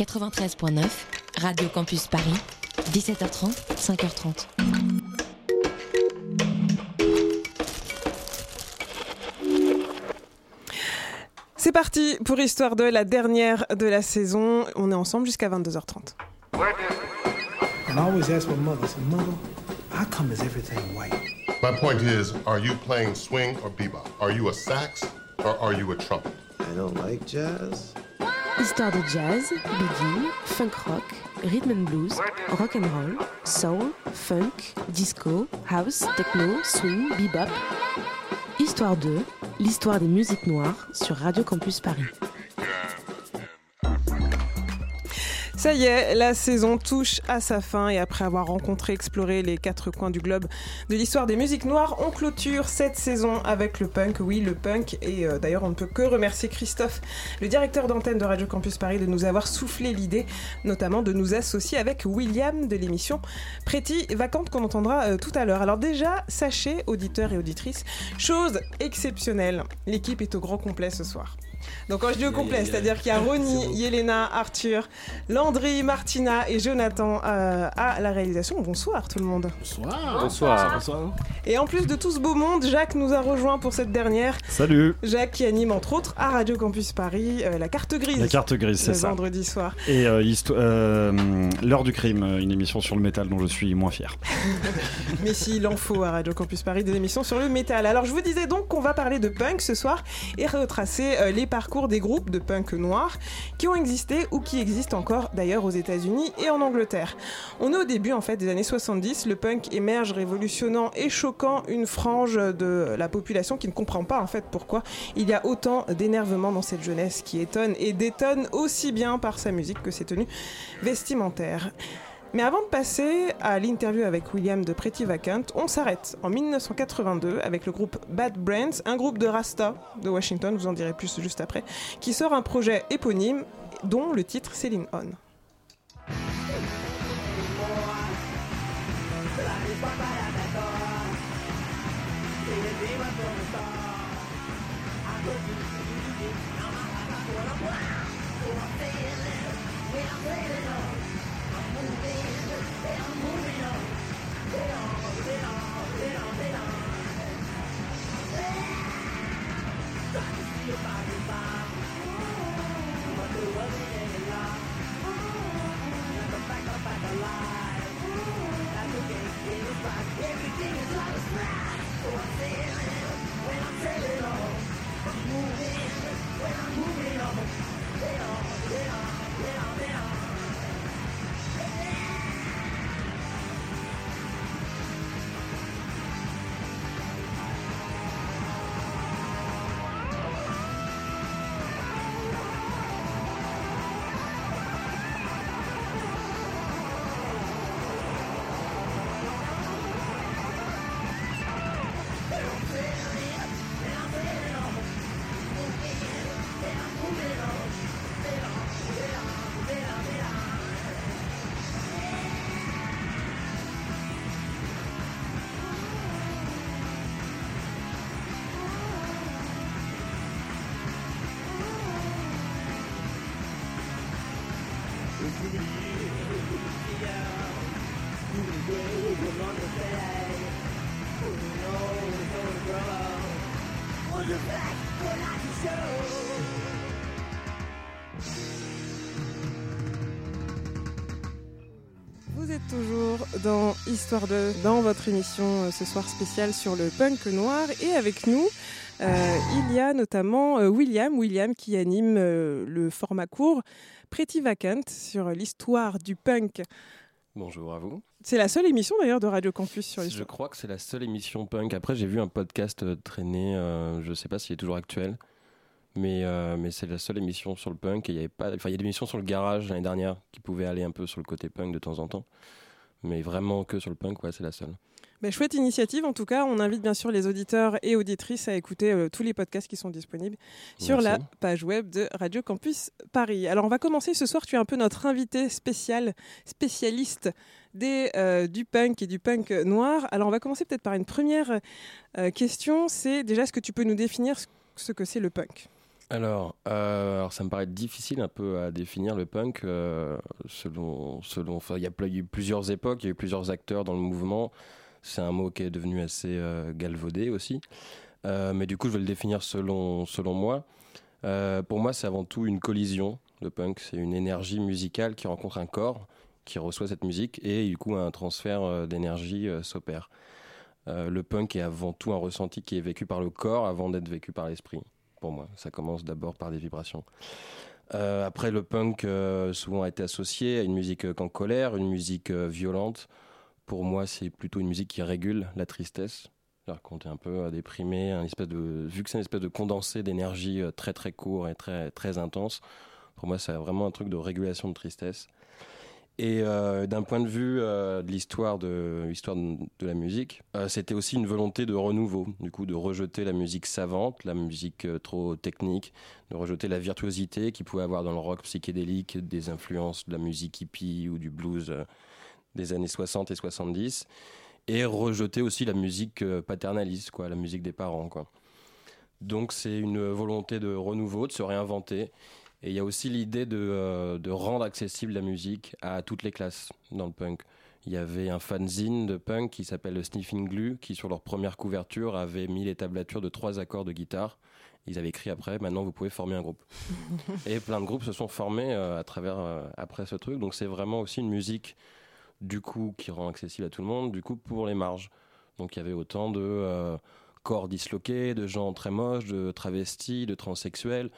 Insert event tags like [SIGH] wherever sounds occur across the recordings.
93.9, Radio Campus Paris, 17h30, 5h30. C'est parti pour Histoire 2, la dernière de la saison. On est ensemble jusqu'à 22h30. And I always ask my mother, I said, Mother, how come is everything white? My point is, are you playing swing or bebop? Are you a sax or are you a trumpet? I don't like jazz. Histoire de jazz, boogie, funk rock, rhythm and blues, rock and roll, soul, funk, disco, house, techno, swing, bebop. Histoire 2, l'histoire des musiques noires sur Radio Campus Paris. Ça y est, la saison touche à sa fin et après avoir rencontré, exploré les quatre coins du globe de l'histoire des musiques noires, on clôture cette saison avec le punk. Oui, le punk. Et euh, d'ailleurs, on ne peut que remercier Christophe, le directeur d'antenne de Radio Campus Paris, de nous avoir soufflé l'idée, notamment de nous associer avec William de l'émission Pretty Vacante qu'on entendra euh, tout à l'heure. Alors déjà, sachez, auditeurs et auditrices, chose exceptionnelle, l'équipe est au grand complet ce soir. Donc quand je dis au complet, c'est-à-dire qu'il y a Ronnie, [LAUGHS] Yelena, Arthur, Landry, Martina et Jonathan euh, à la réalisation. Bonsoir tout le monde. Bonsoir. Bonsoir. Bonsoir. Et en plus de tout ce beau monde, Jacques nous a rejoint pour cette dernière. Salut. Jacques qui anime entre autres à Radio Campus Paris euh, la carte grise. La carte grise, c'est le ça. vendredi soir. Et euh, euh, l'heure du crime, une émission sur le métal dont je suis moins fier. [LAUGHS] Mais s'il en faut à Radio Campus Paris des émissions sur le métal. Alors je vous disais donc qu'on va parler de punk ce soir et retracer euh, les parcours des groupes de punk noirs qui ont existé ou qui existent encore d'ailleurs aux États-Unis et en Angleterre. On est au début en fait des années 70, le punk émerge révolutionnant et choquant une frange de la population qui ne comprend pas en fait pourquoi il y a autant d'énervement dans cette jeunesse qui étonne et détonne aussi bien par sa musique que ses tenues vestimentaires. Mais avant de passer à l'interview avec William de Pretty Vacant, on s'arrête en 1982 avec le groupe Bad Brains, un groupe de Rasta de Washington, vous en direz plus juste après, qui sort un projet éponyme dont le titre Céline On. Dans Histoire de dans votre émission euh, ce soir spéciale sur le punk noir et avec nous euh, il y a notamment euh, William William qui anime euh, le format court Pretty Vacant sur l'histoire du punk. Bonjour à vous. C'est la seule émission d'ailleurs de Radio Campus sur Je l'histoire. crois que c'est la seule émission punk. Après, j'ai vu un podcast traîner, je sais pas s'il est toujours actuel, mais, mais c'est la seule émission sur le punk. Et il y avait pas, enfin, il y a des émissions sur le garage l'année dernière qui pouvaient aller un peu sur le côté punk de temps en temps, mais vraiment que sur le punk, ouais, c'est la seule. Ben, chouette initiative en tout cas. On invite bien sûr les auditeurs et auditrices à écouter euh, tous les podcasts qui sont disponibles sur Merci. la page web de Radio Campus Paris. Alors on va commencer ce soir. Tu es un peu notre invité spécial, spécialiste des, euh, du punk et du punk noir. Alors on va commencer peut-être par une première euh, question. C'est déjà est-ce que tu peux nous définir ce- ce que c'est le punk? Alors, euh, alors, ça me paraît difficile un peu à définir le punk euh, selon, selon. Il y a eu plusieurs époques, il y a eu plusieurs acteurs dans le mouvement. C'est un mot qui est devenu assez euh, galvaudé aussi. Mais du coup, je vais le définir selon, selon moi. Pour moi, c'est avant tout une collision. Le punk, c'est une énergie musicale qui rencontre un corps qui reçoit cette musique et du coup, un transfert d'énergie s'opère. Le punk est avant tout un ressenti qui est vécu par le corps avant d'être vécu par l'esprit pour moi. Ça commence d'abord par des vibrations. Euh, après, le punk euh, souvent a été associé à une musique euh, en colère, une musique euh, violente. Pour moi, c'est plutôt une musique qui régule la tristesse. Alors, quand tu es un peu déprimé, un espèce de, vu que c'est une espèce de condensé d'énergie très très court et très, très intense, pour moi, c'est vraiment un truc de régulation de tristesse. Et euh, d'un point de vue euh, de l'histoire de, l'histoire de, la musique, euh, c'était aussi une volonté de renouveau, du coup, de rejeter la musique savante, la musique trop technique, de rejeter la virtuosité qu'il pouvait avoir dans le rock psychédélique, des influences de la musique hippie ou du blues des années 60 et 70, et rejeter aussi la musique paternaliste, quoi, la musique des parents, quoi. Donc c'est une volonté de renouveau, de se réinventer. Et il y a aussi l'idée de, euh, de rendre accessible la musique à toutes les classes dans le punk. Il y avait un fanzine de punk qui s'appelle le Sniffing Glue, qui sur leur première couverture avait mis les tablatures de trois accords de guitare. Ils avaient écrit après, maintenant vous pouvez former un groupe. [LAUGHS] Et plein de groupes se sont formés euh, à travers, euh, après ce truc. Donc c'est vraiment aussi une musique, du coup, qui rend accessible à tout le monde, du coup, pour les marges. Donc il y avait autant de corps disloqués, de gens très moches, de travestis, de transsexuels,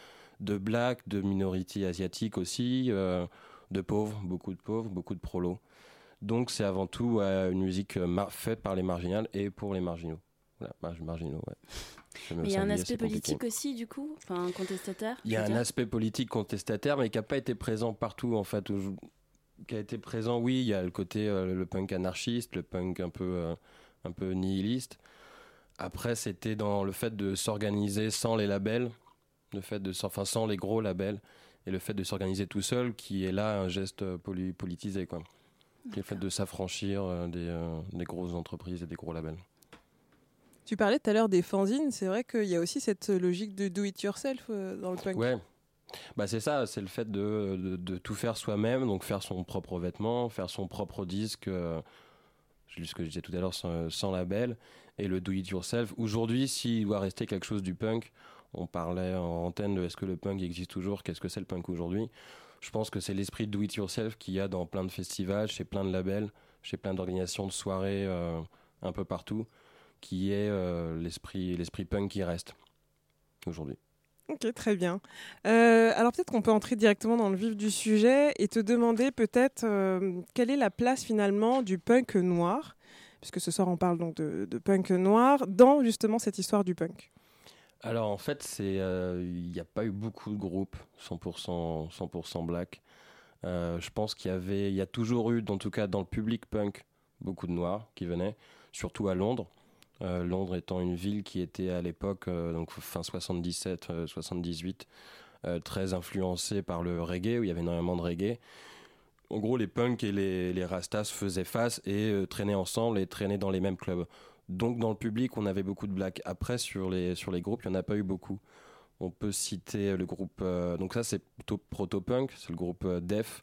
de blacks, de minorités asiatiques aussi, euh, de pauvres, beaucoup de pauvres, beaucoup de prolos. Donc c'est avant tout euh, une musique euh, faite par les marginales et pour les marginaux. Voilà, mar- marginaux, ouais. Mais il y a un aspect compliqué. politique aussi, du coup, enfin contestataire. Il y a un aspect politique contestataire, mais qui n'a pas été présent partout, en fait. où- Qui a été présent, oui, il y a le côté euh, le punk anarchiste, le punk un peu, un peu nihiliste. Après, c'était dans le fait de s'organiser sans les labels, le fait de, enfin, sans les gros labels, et le fait de s'organiser tout seul, qui est là un geste poli- politisé, quoi. Le fait de s'affranchir euh, des, euh, des grosses entreprises et des gros labels. Tu parlais tout à l'heure des fanzines, c'est vrai qu'il y a aussi cette logique de do it yourself euh, dans le punk. Ouais. Bah c'est ça, c'est le fait de, de, de tout faire soi-même, donc faire son propre vêtement, faire son propre disque, euh, juste ce que je disais tout à l'heure, sans, sans label, et le do-it-yourself. Aujourd'hui, s'il doit rester quelque chose du punk, on parlait en antenne de est-ce que le punk existe toujours, qu'est-ce que c'est le punk aujourd'hui Je pense que c'est l'esprit de do-it-yourself qu'il y a dans plein de festivals, chez plein de labels, chez plein d'organisations de soirées euh, un peu partout, qui est euh, l'esprit l'esprit punk qui reste aujourd'hui. Ok, très bien. Euh, alors peut-être qu'on peut entrer directement dans le vif du sujet et te demander peut-être quelle est la place finalement du punk noir, puisque ce soir on parle donc de punk noir, dans justement cette histoire du punk? Alors en fait, euh, il n'y a pas eu beaucoup de groupes 100% 100% black. Euh, je pense qu'il y avait, il y a toujours eu, en tout cas dans le public punk, beaucoup de noirs qui venaient, surtout à Londres. Euh, Londres étant une ville qui était à l'époque, donc fin 77, euh, 78, euh, très influencée par le reggae, où il y avait énormément de reggae. En gros, les punks et les, rastas faisaient face et traînaient ensemble et traînaient dans les mêmes clubs. Donc dans le public, on avait beaucoup de blacks. Après, sur les, sur les groupes, il n'y en a pas eu beaucoup. On peut citer le groupe... euh, donc ça, c'est plutôt proto-punk. C'est le groupe euh, Def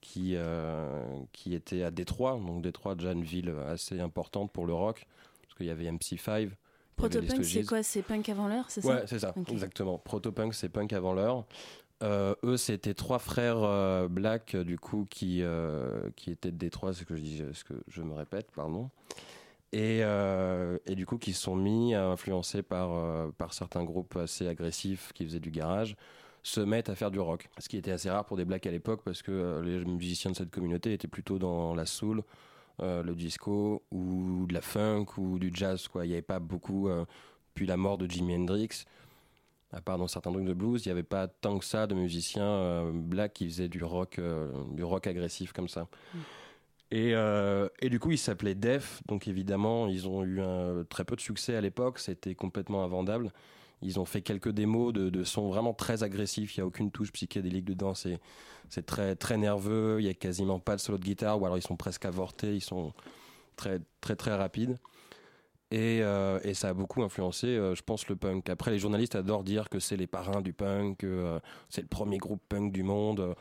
qui, euh, qui était à Détroit. Donc Détroit, déjà une ville assez importante pour le rock. Parce qu'il y avait MC5. il y avait les Protopunk, c'est quoi? C'est punk avant l'heure, c'est Ouais, ça c'est ça, exactement. Proto-punk, c'est punk avant l'heure. Euh, eux, c'était trois frères euh, black, du coup, qui, euh, qui étaient de Détroit, ce que je dis, ce que je me répète, pardon. Et, euh, et du coup, qui se sont mis, à influencés par, euh, par certains groupes assez agressifs qui faisaient du garage, se mettent à faire du rock. Ce qui était assez rare pour des blacks à l'époque, parce que euh, les musiciens de cette communauté étaient plutôt dans la soul, le disco, ou de la funk, ou du jazz. Quoi. Il n'y avait pas beaucoup, depuis la mort de Jimi Hendrix, à part dans certains trucs de blues, il n'y avait pas tant que ça de musiciens blacks qui faisaient du rock, du rock agressif comme ça. Et, euh, et du coup, ils s'appelaient Def, donc évidemment, ils ont eu très peu de succès à l'époque, c'était complètement invendable. Ils ont fait quelques démos de, de sons vraiment très agressifs, il n'y a aucune touche psychédélique dedans, c'est, très, très nerveux, il n'y a quasiment pas de solo de guitare, ou alors ils sont presque avortés, ils sont très, très, très rapides. Et, euh, ça a beaucoup influencé, euh, je pense, le punk. Après, les journalistes adorent dire que c'est les parrains du punk, c'est le premier groupe punk du monde.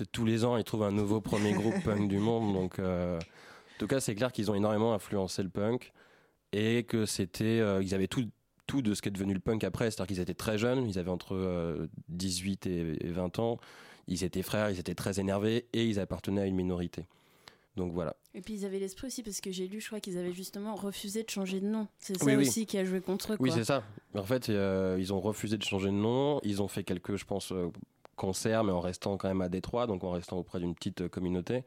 Euh, tous les ans, ils trouvent un nouveau premier groupe [LAUGHS] punk du monde. Donc, euh, en tout cas, c'est clair qu'ils ont énormément influencé le punk et que c'était, euh, ils avaient tout, tout de ce qui est devenu le punk après. C'est-à-dire qu'ils étaient très jeunes, ils avaient entre euh, 18 et, et 20 ans. Ils étaient frères, ils étaient très énervés et ils appartenaient à une minorité. Donc voilà. Et puis ils avaient l'esprit aussi, parce que j'ai lu, je crois qu'ils avaient justement refusé de changer de nom. C'est ça Oui, oui. aussi qui a joué contre eux. Oui, c'est ça. En fait, euh, ils ont refusé de changer de nom. Ils ont fait quelques, je pense, euh, concerts, mais en restant quand même à Détroit, donc en restant auprès d'une petite euh, communauté.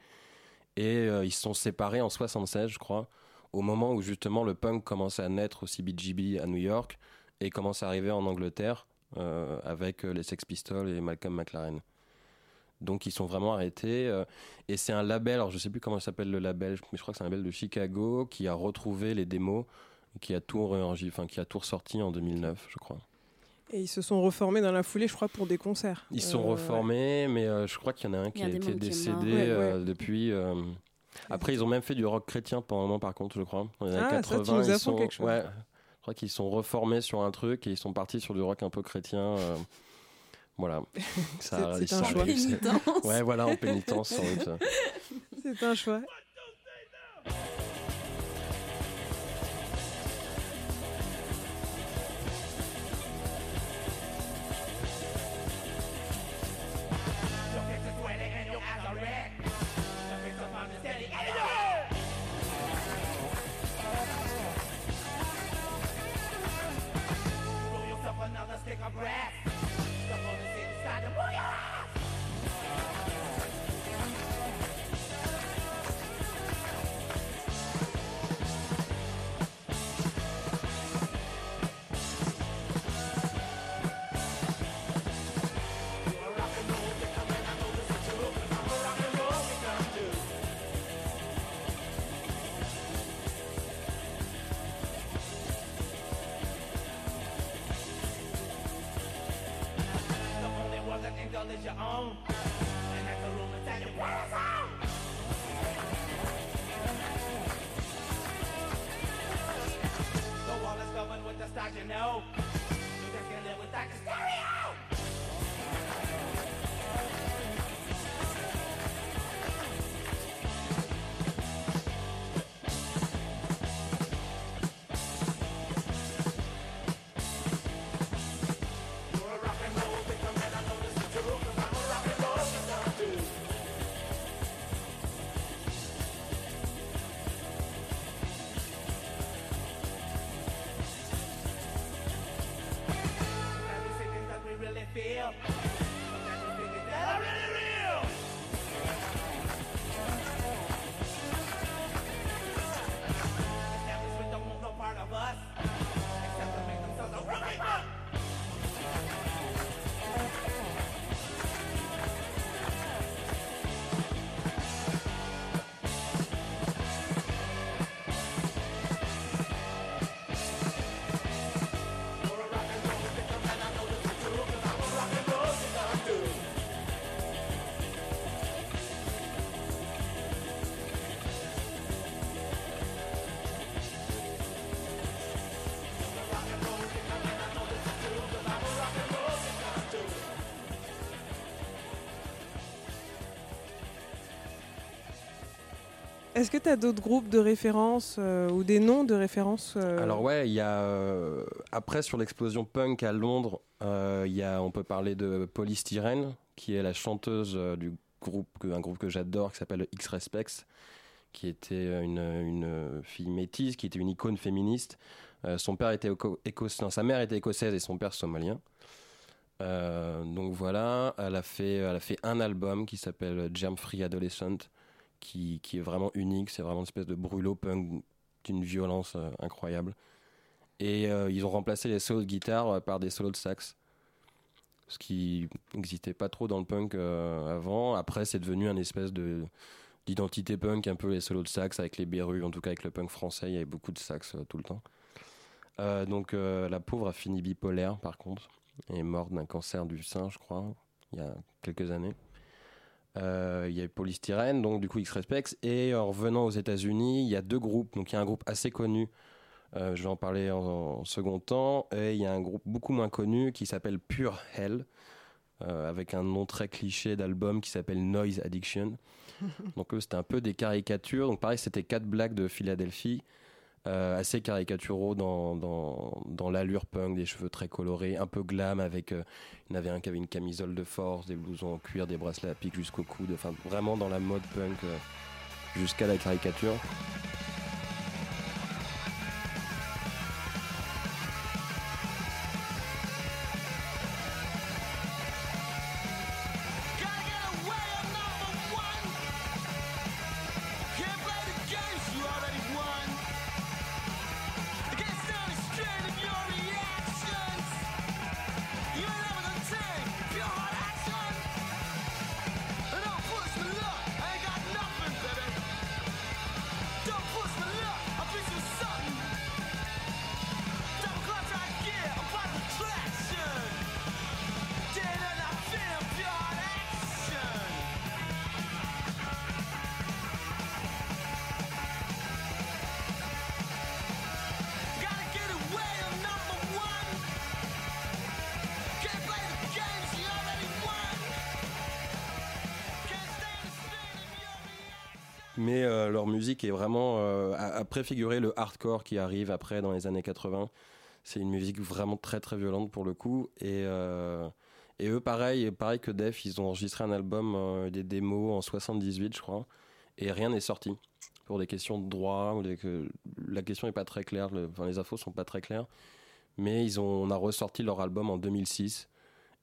Et euh, ils se sont séparés en 76, je crois, au moment où justement le punk commençait à naître au CBGB à New York et commence à arriver en Angleterre euh, avec les Sex Pistols et Malcolm McLaren. Donc ils sont vraiment arrêtés. et c'est un label, alors je sais plus comment s'appelle le label, mais je crois que c'est un label de Chicago qui a retrouvé les démos, qui a tout, qui a tout ressorti en 2009, je crois. Et ils se sont reformés dans la foulée, je crois, pour des concerts. Ils sont Euh, reformés, mais euh, je crois qu'il y en a un qui a été décédé. Ouais, euh, ouais. depuis. euh, Après, ils ont même fait du rock chrétien pendant un moment, par contre, je crois. Dans les Ah, ça, tu 80, nous ils sont... quelque chose. Ouais, je crois qu'ils sont reformés sur un truc et ils sont partis sur du rock un peu chrétien. euh, Voilà. [LAUGHS] Ça, C'est- un choix. c'est- Pénitence. Ouais, voilà, en pénitence, sans doute. C'est un choix. grass. Est-ce que tu as d'autres groupes de référence euh, ou des noms de référence euh, Alors ouais, il y a euh, après sur l'explosion punk à Londres, il y on peut parler de Polystyrene qui est la chanteuse du groupe que- groupe que j'adore qui s'appelle X Respects qui était une, une fille métisse qui était une icône féministe. Son père était éco- écossais, sa mère était écossaise et son père somalien. Donc voilà, elle a fait elle a fait un album qui s'appelle Germ Free Adolescent qui, qui est vraiment unique, c'est vraiment une espèce de brûlot punk d'une violence euh, incroyable. Et euh, ils ont remplacé les solos de guitare euh, par des solos de sax. Ce qui n'existait pas trop dans le punk avant. Après, c'est devenu un espèce de d'identité punk, un peu les solos de sax avec les berrues, en tout cas avec le punk français, il y avait beaucoup de sax tout le temps. Donc la pauvre a fini bipolaire par contre, est morte d'un cancer du sein, je crois, il y a quelques années. Euh, il y a eu Polystyrène, donc du coup X-Respects. Et en revenant aux États-Unis, il y a deux groupes. Donc il y a un groupe assez connu Euh, je vais en parler en, en second temps. Et il y a un groupe beaucoup moins connu qui s'appelle Pure Hell, euh, avec un nom très cliché d'album qui s'appelle Noise Addiction. [LAUGHS] Donc eux, c'était un peu des caricatures. Donc pareil, c'était quatre blagues de Philadelphie, euh, assez caricaturaux dans, l'allure punk, des cheveux très colorés, un peu glam, avec... euh, il y en avait un qui avait une camisole de force, des blousons en cuir, des bracelets à pic jusqu'au coude. Enfin, vraiment dans la mode punk euh, jusqu'à la caricature. Préfiguré le hardcore qui arrive après dans les années 80. C'est une musique vraiment très très violente pour le coup et euh, et eux pareil pareil que Def, ils ont enregistré un album euh, des démos en 78 je crois et rien n'est sorti pour des questions de droit ou des, que la question est pas très claire, enfin les infos sont pas très claires. Mais ils ont on a ressorti leur album en 2006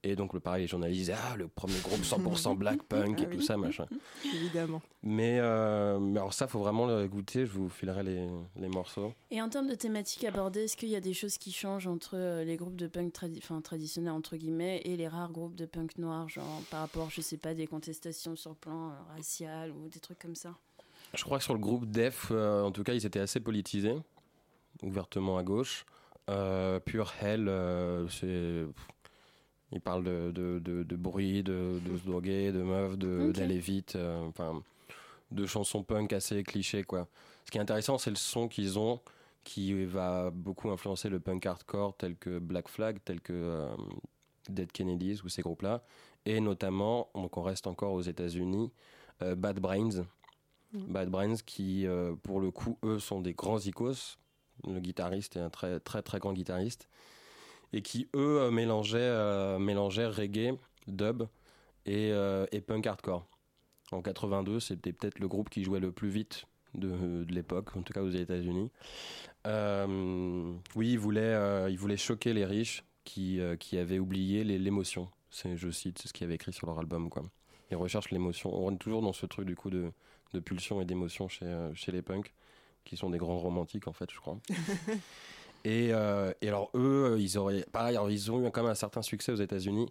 et donc le pareil les journalistes disaient ah le premier groupe 100% black punk et Ah tout oui. ça machin. Évidemment. Mais, euh, mais alors ça, faut vraiment le goûter. Je vous filerai les, les morceaux. Et en termes de thématiques abordées, est-ce qu'il y a des choses qui changent entre euh, les groupes de punk tradi- traditionnels entre guillemets et les rares groupes de punk noir, genre par rapport, je sais pas, des contestations sur le plan euh, racial ou des trucs comme ça? Je crois que sur le groupe Def, euh, en tout cas, ils étaient assez politisés, ouvertement à gauche. Euh, Pure Hell, euh, c'est. Ils parlent de, de, de, de bruit, de, se droguer, de meufs, d'aller vite, euh, enfin, de chansons punk assez clichés, quoi. Ce qui est intéressant, c'est le son qu'ils ont, qui va beaucoup influencer le punk hardcore, tel que Black Flag, tel que euh, Dead Kennedys ou ces groupes-là, et notamment, donc on reste encore aux États-Unis, euh, Bad Brains. Bad Brains qui, euh, pour le coup, eux sont des grands icos. Le guitariste est un très très très grand guitariste et qui eux euh, mélangeaient, euh, mélangeaient reggae, dub et, euh, et punk hardcore. En 82, c'était peut-être le groupe qui jouait le plus vite de, de l'époque, en tout cas aux États-Unis. Oui, ils voulaient, ils voulaient choquer les riches qui, qui avaient oublié l'émotion. Je cite, ce qu'il y avait écrit sur leur album. Quoi. Ils recherchent l'émotion. On est toujours dans ce truc du coup de, de pulsion et d'émotion chez, chez les punks, qui sont des grands romantiques en fait, je crois. [LAUGHS] Et, euh, et alors eux, euh, ils auraient, pareil, alors ils ont eu quand même un certain succès aux États-Unis,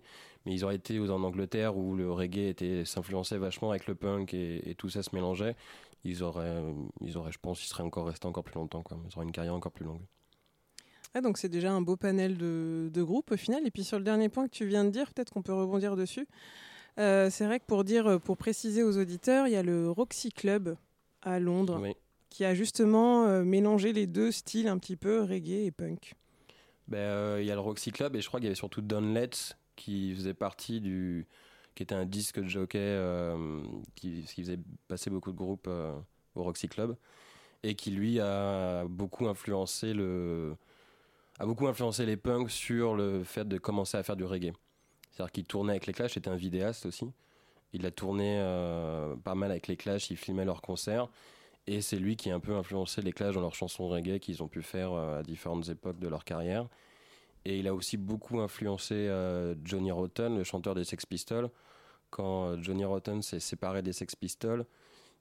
mais ils auraient été aux- en Angleterre où le reggae était s'influençait vachement avec le punk et, et tout ça se mélangeait. Ils auraient, ils auraient, je pense, ils seraient encore restés encore plus longtemps, quoi. Ils auraient une carrière encore plus longue. Ah, donc c'est déjà un beau panel de, de groupes au final. Et puis sur le dernier point que tu viens de dire, peut-être qu'on peut rebondir dessus. Euh, c'est vrai que pour dire, pour préciser aux auditeurs, il y a le Roxy Club à Londres Oui. Qui a justement euh, mélangé les deux styles un petit peu reggae et punk. Ben, euh, il y a le Roxy Club et je crois qu'il y avait surtout Don Letts qui faisait partie du, qui était un disque de jockey euh, qui, faisait passer beaucoup de groupes euh, au Roxy Club et qui lui a beaucoup influencé le, a beaucoup influencé les punks sur le fait de commencer à faire du reggae. C'est-à-dire qu'il tournait avec les Clash, c'était un vidéaste aussi. Il a tourné pas mal avec les Clash, il filmait leurs concerts. Et c'est lui qui a un peu influencé les Clash dans leurs chansons reggae qu'ils ont pu faire euh, à différentes époques de leur carrière. Et il a aussi beaucoup influencé euh, Johnny Rotten, le chanteur des Sex Pistols. Quand euh, Johnny Rotten s'est séparé des Sex Pistols,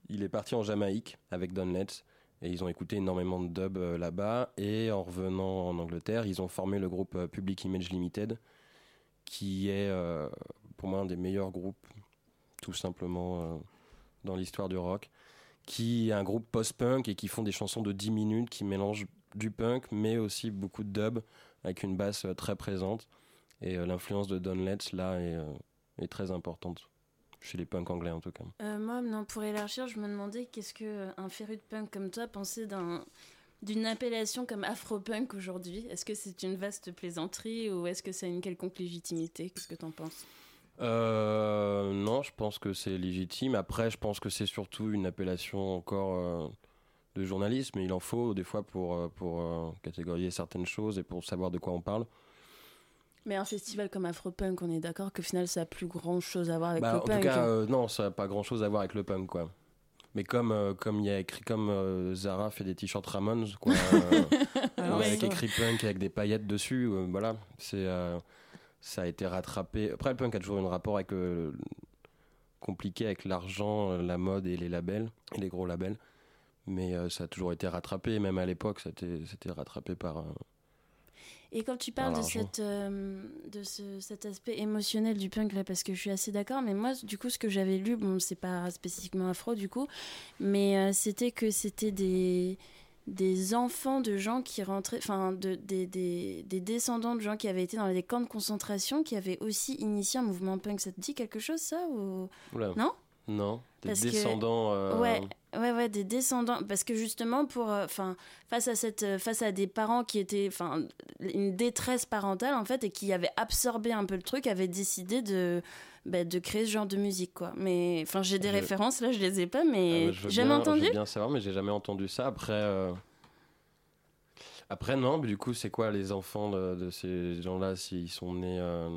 il est parti en Jamaïque avec Don Letts. Et ils ont écouté énormément de dub là-bas. Et en revenant en Angleterre, ils ont formé le groupe Public Image Limited, qui est pour moi un des meilleurs groupes, tout simplement, dans l'histoire du rock. Qui est un groupe post-punk et qui font des chansons de 10 minutes qui mélangent du punk, mais aussi beaucoup de dub avec une basse euh, très présente. Et euh, l'influence de Don Letts, là, est, euh, est très importante. Chez les punks anglais, en tout cas. Moi, non, pour élargir, je me demandais qu'est-ce que un féru de punk comme toi pensait d'un D'une appellation comme Afropunk aujourd'hui, est-ce que c'est une vaste plaisanterie ou est-ce que ça a une quelconque légitimité? Qu'est-ce que t'en penses? Euh, non, je pense que c'est légitime. Après, je pense que c'est surtout une appellation encore euh, de journalisme. Il en faut des fois pour, euh, pour euh, catégoriser certaines choses et pour savoir de quoi on parle. Mais un festival comme Afropunk, on est d'accord qu'au final ça a plus grand chose à voir avec Bah, le en punk. tout cas, non, ça n'a pas grand chose à voir avec le punk, quoi. Mais comme comme il y a écrit comme Zara fait des t-shirts Ramones, quoi, ouais, [LAUGHS] avec écrit punk avec des paillettes dessus, voilà, c'est ça a été rattrapé. Après, le punk a toujours un rapport avec le compliqué avec l'argent, euh, la mode et les labels, et les gros labels. Mais euh, ça a toujours été rattrapé, même à l'époque, c'était rattrapé par. euh, Et quand tu Par parles de, l'argent. cette, euh, de ce, cet aspect émotionnel du punk, là, parce que je suis assez d'accord, mais moi, du coup, ce que j'avais lu, bon, c'est pas spécifiquement afro, du coup, mais euh, c'était que c'était des, des enfants de gens qui rentraient, enfin, de, des, des, des descendants de gens qui avaient été dans des camps de concentration, qui avaient aussi initié un mouvement punk. Ça te dit quelque chose, ça ou... Oula. Non? Non, des Parce que- descendants. euh, Ouais, ouais, ouais, des descendants. Parce que justement, pour, euh, enfin, face à cette, euh, face à des parents qui étaient, enfin, une détresse parentale en fait, et qui avaient absorbé un peu le truc, avaient décidé de, bah, de créer ce genre de musique, quoi. Mais, enfin, j'ai des Je- références là, je les ai pas, Ah, mais bah, je veux jamais bien- entendu. Je veux bien savoir, mais j'ai jamais entendu ça. Après, euh, après non, mais du coup, c'est quoi les enfants de, de ces gens-là s'ils sont nés, euh,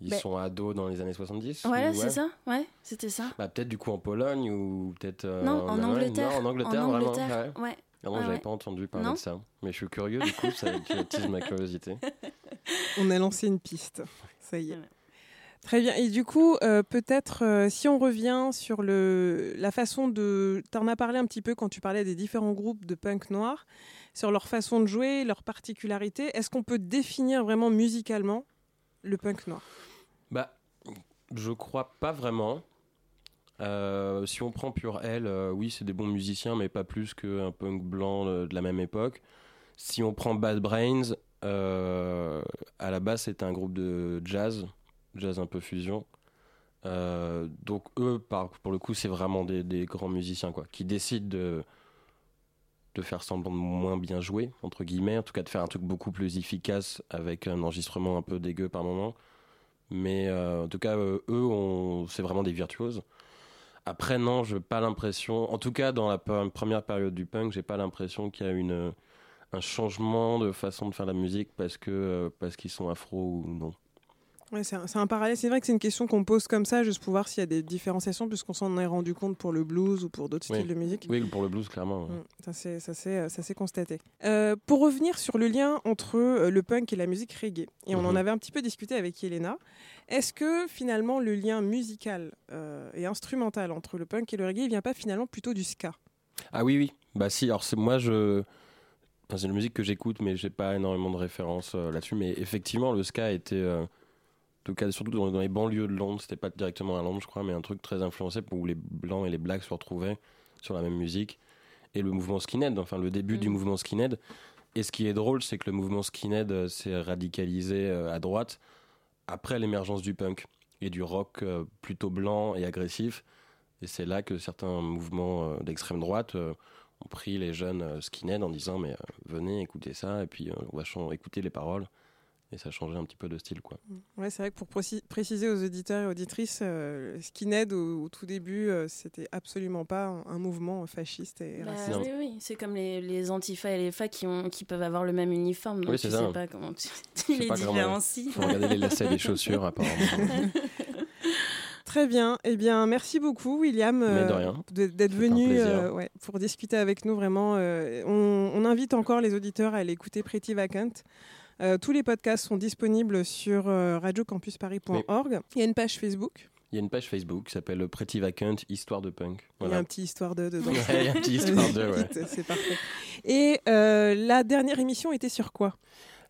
ils Ben- sont ados dans les années 70 Voilà, ou- c'est ça. Ouais, c'était ça. Bah, peut-être du coup en Pologne ou peut-être. euh, non, en. Angleterre. Non, en Angleterre, En vraiment. Angleterre, ouais. ouais. Ah non, Ouais, j'avais ouais. pas entendu parler Non de ça. Mais je suis curieux, du coup, ça tu attises ma curiosité. [LAUGHS] On a lancé une piste. Ça y est. Très bien. Et du coup, euh, peut-être euh, si on revient sur le, la façon de... Tu en as parlé un petit peu quand tu parlais des différents groupes de punk noir, sur leur façon de jouer, leurs particularités. Est-ce qu'on peut définir vraiment musicalement le punk noir? Je crois pas vraiment. Euh, si on prend Pure L, euh, oui, c'est des bons musiciens, mais pas plus qu'un punk blanc euh, de la même époque. Si on prend Bad Brains, à la base, c'est un groupe de jazz, jazz un peu fusion. Donc eux, pour le coup, c'est vraiment des, des grands musiciens, quoi, qui décident de, de faire semblant de moins bien jouer, entre guillemets, en tout cas de faire un truc beaucoup plus efficace avec un enregistrement un peu dégueu par moment. Mais euh, en tout cas, euh, eux, c'est vraiment des virtuoses. Après, non, je n'ai pas l'impression, en tout cas dans la première période du punk, j'ai pas l'impression qu'il y a un changement de façon de faire la musique parce que euh, parce qu'ils sont afro ou non. Ouais, c'est un, c'est un parallèle. C'est vrai que c'est une question qu'on pose comme ça, juste pour voir s'il y a des différenciations, puisqu'on s'en est rendu compte pour le blues ou pour d'autres Oui. styles de musique. Oui, pour le blues, clairement. ouais. Mm, Ça s'est- constaté. Euh, pour revenir sur le lien entre euh, le punk et la musique reggae, et on en Mhm. avait un petit peu discuté avec Elena, est-ce que finalement le lien musical euh, et instrumental entre le punk et le reggae, il vient pas finalement plutôt du ska? Ah oui, oui. Bah si, alors c'est moi, je. enfin, c'est une musique que j'écoute, mais j'ai pas énormément de références euh, là-dessus. Mais effectivement, le ska était. euh, en tout cas, surtout dans, dans les banlieues de Londres, c'était pas directement à Londres, je crois, mais un truc très influencé où les blancs et les blacks se retrouvaient sur la même musique. Et le mouvement skinhead, enfin le début du Mhm. mouvement skinhead. Et ce qui est drôle, c'est que le mouvement skinhead euh, s'est radicalisé euh, à droite après l'émergence du punk et du rock euh, plutôt blanc et agressif. Et c'est là que certains mouvements d'extrême droite ont pris les jeunes skinheads en disant mais venez écouter ça et puis on va écouter les paroles et ça a changé un petit peu de style quoi. Ouais, c'est vrai que pour préci- préciser aux auditeurs et auditrices, euh, Skinhead au, au tout début, euh, c'était absolument pas un, un mouvement fasciste et Bah, raciste. Non. oui, oui, c'est comme les, les antifas et les FA qui, ont, qui peuvent avoir le même uniforme, donc Oui, tu c'est sais ça. pas comment tu, [LAUGHS] tu les différencies. Faut regarder les lacets des chaussures apparemment. [LAUGHS] Très bien. Eh bien, merci beaucoup, William, euh, d'être venu euh, ouais, pour discuter avec nous. Vraiment, euh, on, on invite encore les auditeurs à aller écouter Pretty Vacant. Euh, tous les podcasts sont disponibles sur euh, radiocampusparis.org. Il y a une page Facebook. Il y a une page Facebook qui s'appelle Pretty Vacant Histoire de punk. Il y a un petit histoire de dedans. [LAUGHS] Il y a un petit histoire de [LAUGHS] ouais. C'est parfait. Et euh, la dernière émission était sur quoi?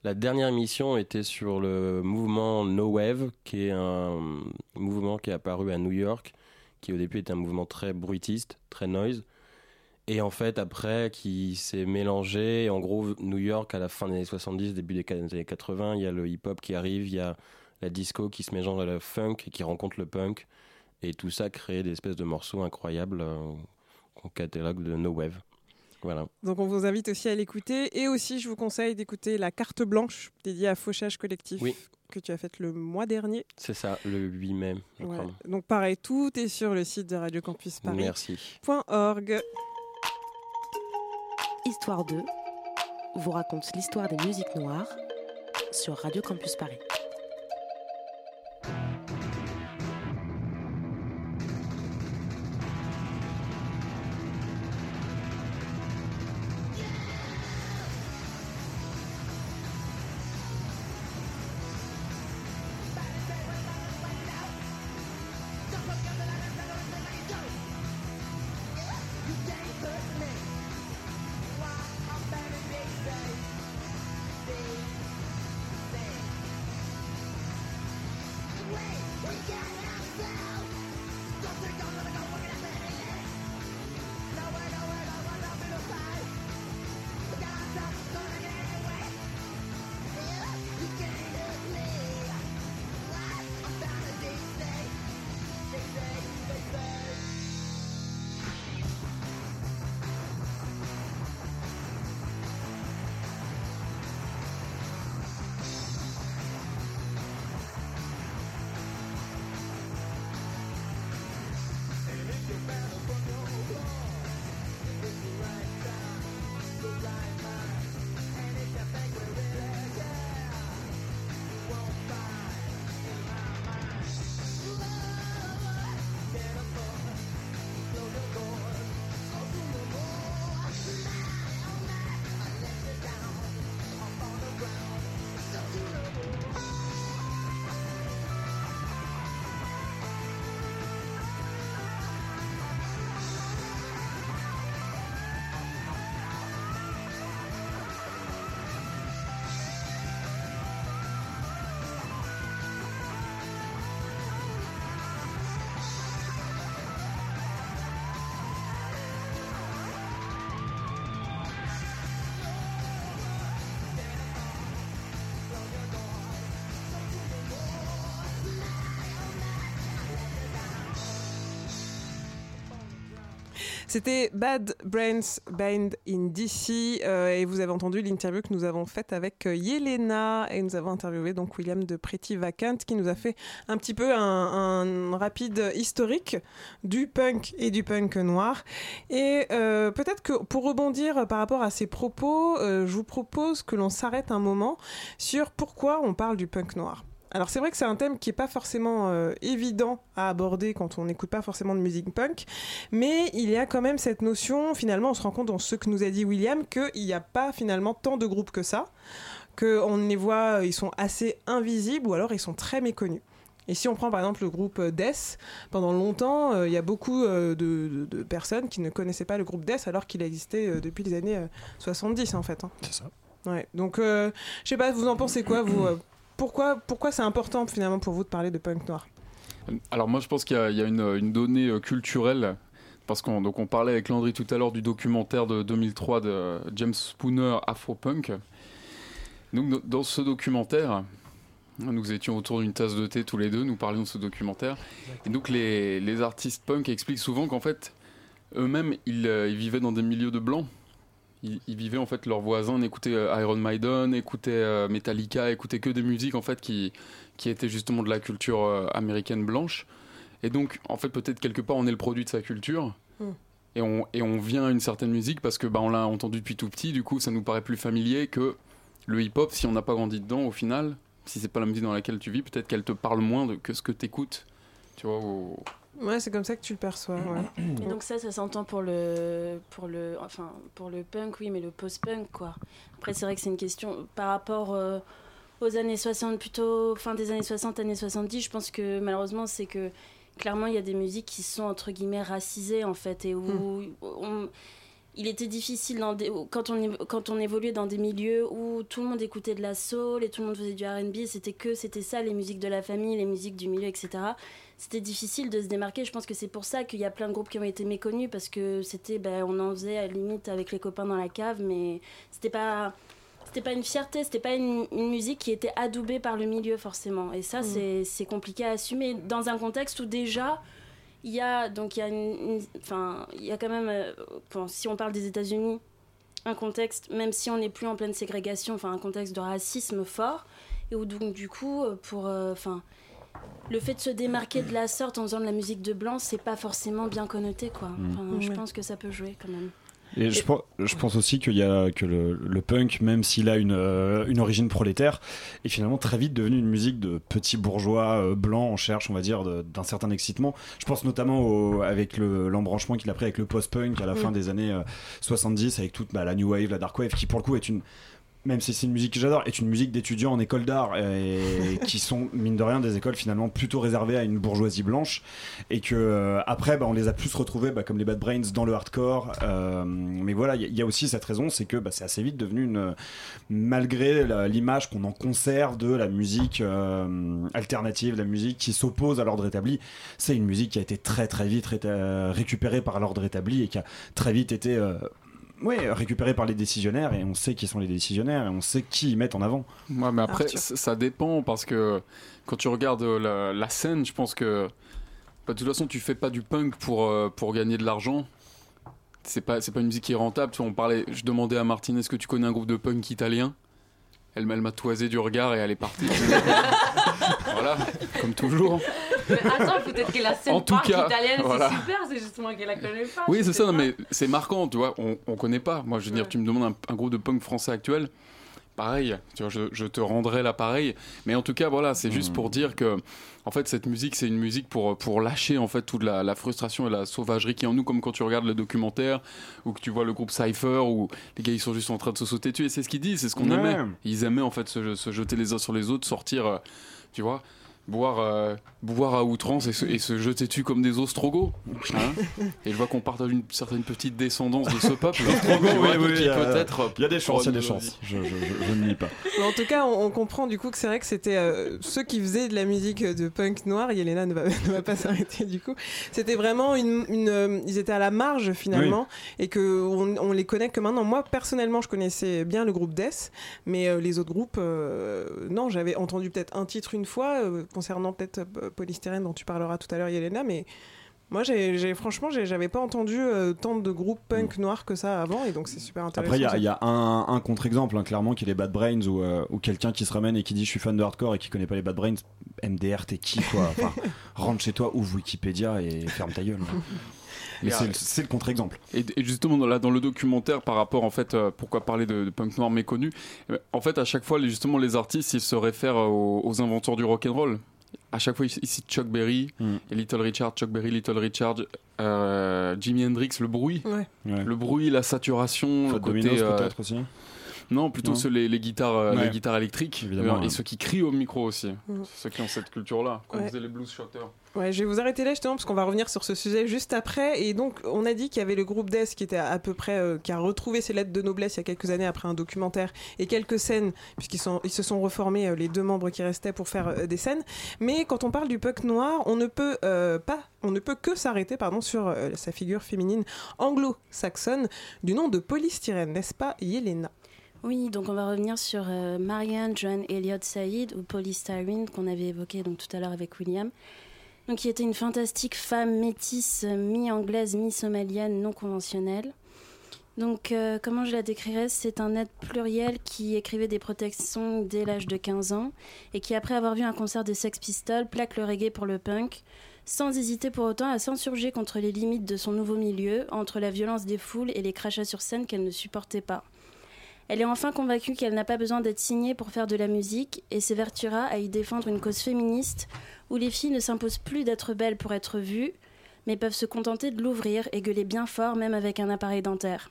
La dernière émission était sur le mouvement No Wave, qui est un mouvement qui est apparu à New York, qui au début était un mouvement très bruitiste, très noise, et en fait après qui s'est mélangé. En gros, New York à la fin des années 70, début des années 80, il y a le hip-hop qui arrive, il y a la disco qui se mélange à la funk et qui rencontre le punk, et tout ça crée des espèces de morceaux incroyables euh, qu'on catalogue de No Wave. Voilà. Donc on vous invite aussi à l'écouter. Et aussi, je vous conseille d'écouter la carte blanche dédiée à Fauchage Collectif Oui. que tu as faite le mois dernier. C'est ça, le 8 mai, je Ouais. crois. Donc pareil, tout est sur le site de Radio Campus Paris. Merci. .org. Histoire 2 vous raconte l'histoire des musiques noires sur Radio Campus Paris. C'était Bad Brains Band in DC euh, et vous avez entendu l'interview que nous avons faite avec euh, Yelena et nous avons interviewé donc William de Pretty Vacant qui nous a fait un petit peu un, rapide historique du punk et du punk noir. Et euh, peut-être que pour rebondir par rapport à ces propos, je vous propose que l'on s'arrête un moment sur pourquoi on parle du punk noir. Alors c'est vrai que c'est un thème qui est pas forcément euh, évident à aborder quand on n'écoute pas forcément de musique punk, mais il y a quand même cette notion, finalement on se rend compte dans ce que nous a dit William, qu'il n'y a pas finalement tant de groupes que ça, qu'on les voit, ils sont assez invisibles ou alors ils sont très méconnus. Et si on prend par exemple le groupe Death, pendant longtemps, euh, il y a beaucoup euh, de, de- de personnes qui ne connaissaient pas le groupe Death alors qu'il euh, depuis les années euh, 70 en fait. hein. C'est ça. Ouais. Donc, euh, je sais pas, vous en pensez quoi, vous euh, Pourquoi, pourquoi c'est important finalement pour vous de parler de punk noir? Alors moi je pense qu'il y a, une, donnée euh, culturelle parce qu'on donc on parlait avec Landry tout à l'heure du documentaire de 2003 de James Spooner Afropunk. Donc dans ce documentaire, nous étions autour d'une tasse de thé tous les deux, nous parlions de ce documentaire. Et donc les, les artistes punk expliquent souvent qu'en fait eux-mêmes ils, euh, ils vivaient dans des milieux de blancs. Ils, ils vivaient en fait leurs voisins, écoutaient euh, Iron Maiden, écoutaient euh, Metallica, écoutaient que des musiques en fait qui qui était justement de la culture euh, américaine blanche. Et donc, en fait, peut-être quelque part, on est le produit de sa culture. Mm. Et, on, et on vient à une certaine musique parce que bah, on l'a entendu depuis tout petit. Du coup, ça nous paraît plus familier que le hip-hop. Si on n'a pas grandi dedans, au final, si c'est pas la musique dans laquelle tu vis, peut-être qu'elle te parle moins de, que ce que t'écoutes. Tu vois, au- Ouais, c'est comme ça que tu le perçois. Ouais. Et donc [COUGHS] ça, ça s'entend pour le, pour le, enfin pour le punk, oui, mais le post-punk, quoi. Après, c'est vrai que c'est une question par rapport euh, aux années 60, plutôt fin des années 60, années 70. Je pense que malheureusement, c'est que clairement, il y a des musiques qui sont entre guillemets racisées en fait, et où on- il était difficile dans des- quand on quand on évoluait dans des milieux où tout le monde écoutait de la soul et tout le monde faisait du R&B. C'était que c'était ça, les musiques de la famille, les musiques du milieu, etc c'était difficile de se démarquer. Je pense que c'est pour ça qu'il y a plein de groupes qui ont été méconnus parce que c'était, ben, on en faisait à la limite avec les copains dans la cave, mais c'était pas, c'était pas une fierté, c'était pas une, une musique qui était adoubée par le milieu forcément. Et ça, Mm. c'est, c'est compliqué à assumer dans un contexte où déjà Il y a donc il y a une, enfin il y a quand même euh, bon, si on parle des États-Unis un contexte même si on n'est plus en pleine ségrégation enfin un contexte de racisme fort et où donc du coup pour euh, enfin le fait de se démarquer de la sorte en faisant de la musique de blanc c'est pas forcément bien connoté quoi. Mm. Je pense que ça peut jouer quand même. Et je, pense- je pense aussi qu'il y a que le, le punk, même s'il a une, euh, une origine prolétaire, est finalement très vite devenu une musique de petits bourgeois euh, blancs en cherche, on va dire, d'un certain excitement. Je pense notamment au- avec le- l'embranchement qu'il a pris avec le post-punk à la fin des années euh, 70, avec toute bah, la new wave, la dark wave, qui pour le coup est une même si c'est une musique que j'adore, est une musique d'étudiants en école d'art et [LAUGHS] qui sont mine de rien des écoles finalement plutôt réservées à une bourgeoisie blanche et que euh, après bah, on les a plus retrouvés bah, comme les Bad Brains dans le hardcore euh, mais voilà il y, a- il y a aussi cette raison c'est que bah, c'est assez vite devenu une malgré l'image qu'on en conserve de la musique euh, alternative la musique qui s'oppose à l'ordre établi c'est une musique qui a été très très vite ré- euh, récupérée par l'ordre établi et qui a très vite été ouais, récupérée par les décisionnaires et on sait qui sont les décisionnaires et on sait qui ils mettent en avant Ouais, mais après, ça ça dépend parce que quand tu regardes euh, la, la scène, je pense que bah, de toute façon, tu fais pas du punk pour, euh, pour gagner de l'argent. C'est pas, c'est pas une musique qui est rentable. Tu vois, on parlait, je demandais à Martine est-ce que tu connais un groupe de punk italien? Elle, m'a- elle m'a toisé du regard et elle est partie. [LAUGHS] voilà, comme toujours. Mais attends, peut-être que la scène cas, italienne, voilà. c'est super, c'est justement qu'elle la connaît pas. Oui, c'est ça, non, mais c'est marquant, tu vois, on, on connaît pas. Moi, je veux dire, tu me demandes un, un groupe de punk français actuel, pareil, tu vois, je, je te rendrai l'appareil. Mais en tout cas, voilà, c'est juste pour dire que, en fait, cette musique, c'est une musique pour, pour lâcher, en fait, toute la, la frustration et la sauvagerie qui est en nous, comme quand tu regardes le documentaire, ou que tu vois le groupe Cypher, où les gars, ils sont juste en train de se sauter dessus, et c'est ce qu'ils disent, c'est ce qu'on Ouais. aimait. Ils aimaient, en fait, se, se jeter les uns sur les autres, sortir, euh, tu vois boire, euh, boire à outrance et se, et se jeter dessus comme des ostrogos. hein. [LAUGHS] et je vois qu'on partage une certaine petite descendance de ce [LAUGHS] peuple. Oui, vois, oui, y a- peut-être. il y a des chances il y a des chances je, je, je- je ne nie pas Mais en tout cas, on, on comprend du coup que c'est vrai que c'était euh, ceux qui faisaient de la musique de punk noir. Yelena ne va, [LAUGHS] ne va pas s'arrêter du coup. C'était vraiment une, une, euh, ils étaient à la marge finalement et que on, on les connaît que maintenant. Moi personnellement, je connaissais bien le groupe Death, mais euh, les autres groupes, euh, non, j'avais entendu peut-être un titre une fois euh, concernant peut-être euh, Polystyrène dont tu parleras tout à l'heure, Yelena, mais moi, j'ai, franchement, j'avais pas entendu euh, tant de groupes punk noirs que ça avant, et donc c'est super intéressant. Après, il y a, y un, un contre-exemple, hein, clairement, qui est les Bad Brains, ou euh, quelqu'un qui se ramène et qui dit je suis fan de hardcore et qui connaît pas les Bad Brains. MDR, t'es qui, quoi Enfin, [LAUGHS] Rentre chez toi, ouvre Wikipédia et ferme ta gueule. [LAUGHS] Mais c'est le- contre-exemple. Et, et justement, dans- là, dans le documentaire, par rapport, en fait, euh, pourquoi parler de, de punk noir méconnu Euh, En fait, à chaque fois, les- justement, les artistes, ils se réfèrent euh, aux, aux inventeurs du rock and roll. À chaque fois, citent Chuck Berry, Mm. et Little Richard, Chuck Berry, Little Richard, euh, Jimi Hendrix, le bruit. Ouais. Ouais. Le bruit, la saturation, le côté. Euh, peut-être aussi. Non, plutôt Non. ceux, les, les guitares, euh, Ouais. les guitares électriques, Évidemment, euh, et ouais. ceux qui crient au micro aussi. Mm. Ceux qui ont cette culture-là, comme Ouais. faisaient les blues shotters. Ouais, je vais vous arrêter là justement parce qu'on va revenir sur ce sujet juste après. Et donc, on a dit qu'il y avait le groupe Death qui était à, peu près, euh, qui a retrouvé ses lettres de noblesse il y a quelques années après un documentaire et quelques scènes, puisqu'ils sont, ils se sont reformés euh, les deux membres qui restaient pour faire euh, des scènes. Mais quand on parle du punk noir, on ne peut euh, pas, on ne peut que s'arrêter, pardon, sur euh, sa figure féminine anglo-saxonne du nom de polystyrène, n'est-ce pas, Yelena? Oui, donc on va revenir sur euh, Marianne Joan Elliott Saïd ou Polystyrene qu'on avait évoqué donc tout à l'heure avec William. Donc qui était une fantastique femme métisse, euh, mi-anglaise, mi-somalienne, non conventionnelle. Donc euh, comment je la décrirais? C'est un être pluriel qui écrivait des protections dès l'âge de 15 ans et qui après avoir vu un concert des Sex Pistols plaque le reggae pour le punk sans hésiter pour autant à s'insurger contre les limites de son nouveau milieu, entre la violence des foules et les crachats sur scène qu'elle ne supportait pas. Elle est enfin convaincue qu'elle n'a pas besoin d'être signée pour faire de la musique et s'évertuera à y défendre une cause féministe où les filles ne s'imposent plus d'être belles pour être vues, mais peuvent se contenter de l'ouvrir et gueuler bien fort même avec un appareil dentaire.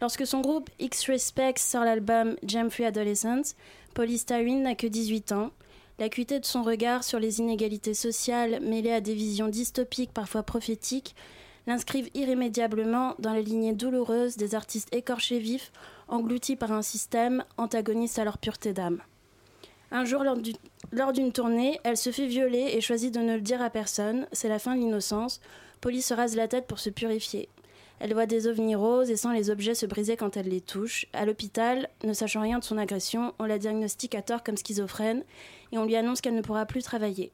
Lorsque son groupe X-Respect sort l'album Jam Free Adolescence, Polystyrene n'a que 18 ans. L'acuité de son regard sur les inégalités sociales mêlées à des visions dystopiques parfois prophétiques l'inscrivent irrémédiablement dans la lignée douloureuse des artistes écorchés vifs engloutis par un système antagoniste à leur pureté d'âme. Un jour, lors du- lors d'une tournée, elle se fait violer et choisit de ne le dire à personne. C'est la fin de l'innocence. Polly se rase la tête pour se purifier. Elle voit des ovnis roses et sent les objets se briser quand elle les touche. À l'hôpital, ne sachant rien de son agression, on la diagnostique à tort comme schizophrène et on lui annonce qu'elle ne pourra plus travailler.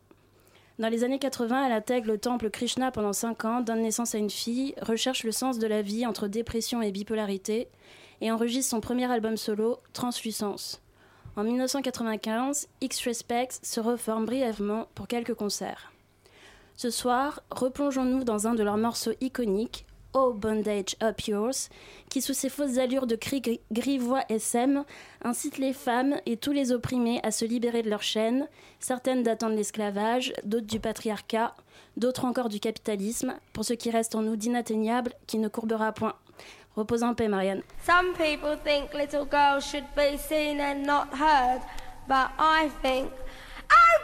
Dans les années 80, elle intègre le temple Krishna pendant 5 ans, donne naissance à une fille, recherche le sens de la vie entre dépression et bipolarité, et enregistre son premier album solo, Translucence. En 1995, X-Respect se reforme brièvement pour quelques concerts. Ce soir, replongeons-nous dans un de leurs morceaux iconiques, Oh Bondage Up Yours, qui sous ses fausses allures de cris gri- grivois SM incite les femmes et tous les opprimés à se libérer de leurs chaînes, certaines datant de l'esclavage, d'autres du patriarcat, d'autres encore du capitalisme, pour ce qui reste en nous d'inatteignable qui ne courbera point. Repose en paix, Marianne. Some people think little girls should be seen and not heard, but I think, oh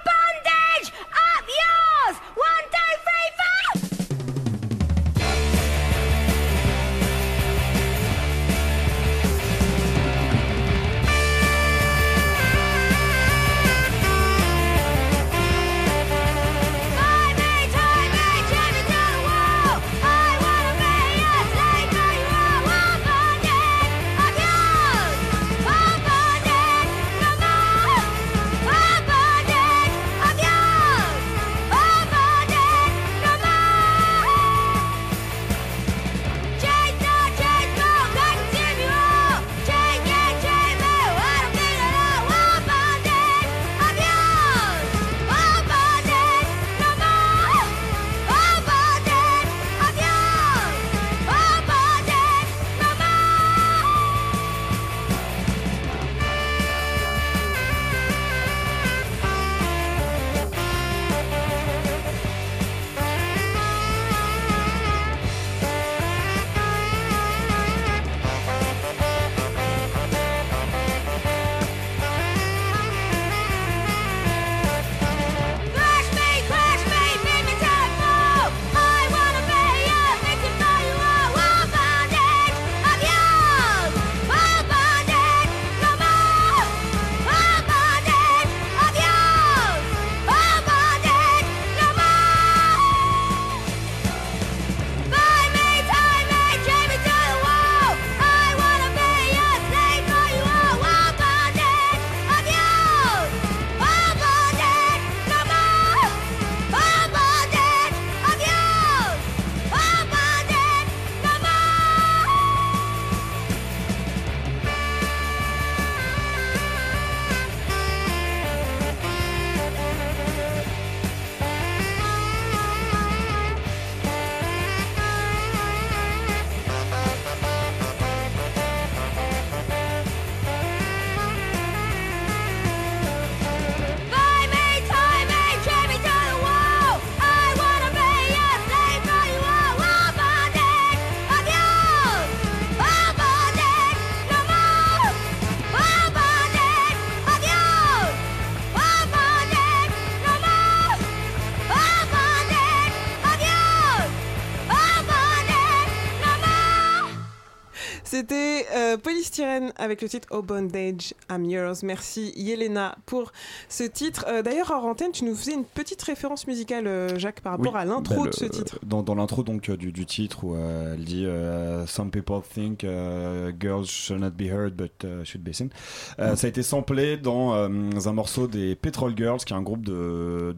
euh, Polystyrène avec le titre Oh Bondage, I'm Yours. Merci Yelena pour ce titre. Euh, D'ailleurs, hors antenne, tu nous faisais une petite référence musicale, euh, Jacques, par rapport Oui, à l'intro de ce le- titre. Dans, dans l'intro donc euh, du, du titre où euh, elle dit euh, Some people think uh, girls should not be heard but uh, should be seen. Euh, Ça a été samplé dans euh, un morceau des Petrol Girls, qui est un groupe de,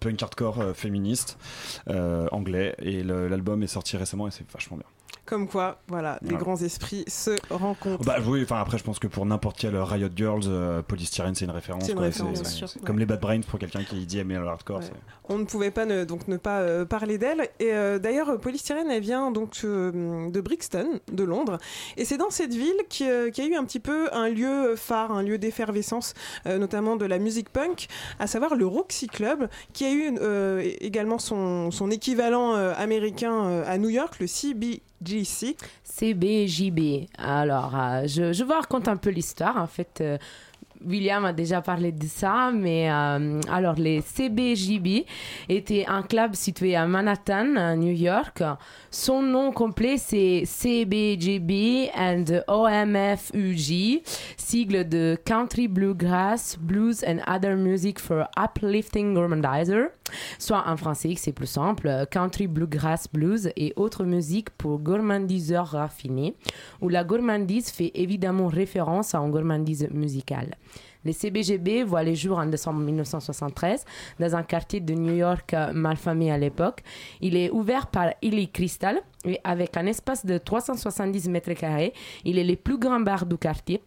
punk hardcore euh, féministe euh, anglais. Et l'album est sorti récemment et c'est vachement bien. Comme quoi, voilà, les Voilà. grands esprits se rencontrent. Bah oui, enfin après je pense que pour n'importe quel Riot Girls, euh, Polystyrene c'est une référence. C'est une quoi. référence, C'est- bien sûr. c'est Comme les Bad Brains pour quelqu'un qui dit aimer le hardcore. Ouais. On ne pouvait pas ne, donc ne pas euh, parler d'elle. Et euh, d'ailleurs, euh, Polystyrène, elle vient donc euh, de Brixton, de Londres. Et c'est dans cette ville qui, euh, qui a eu un petit peu un lieu phare, un lieu d'effervescence, euh, notamment de la musique punk, à savoir le Roxy Club, qui a eu euh, également son, son équivalent euh, américain euh, à New York, le CBGC. CBJB. Alors, euh, je, je vais raconter un peu l'histoire. En fait, euh, William a déjà parlé de ça, mais euh, alors les CBJB était un club situé à Manhattan, New York. Son nom complet c'est CBJB and OMFUG, sigle de Country Bluegrass, Blues and Other Music for Uplifting Gourmandizer, soit en français c'est plus simple, Country Bluegrass Blues et autres musiques pour gourmandiseurs raffinés, où la gourmandise fait évidemment référence à une gourmandise musicale. Les CBGB voient les jours en décembre 1973 dans un quartier de New York euh, malfamé à l'époque. Il est ouvert par Illy Crystal et avec un espace de 370 mètres carrés, il est le plus grand bar du quartier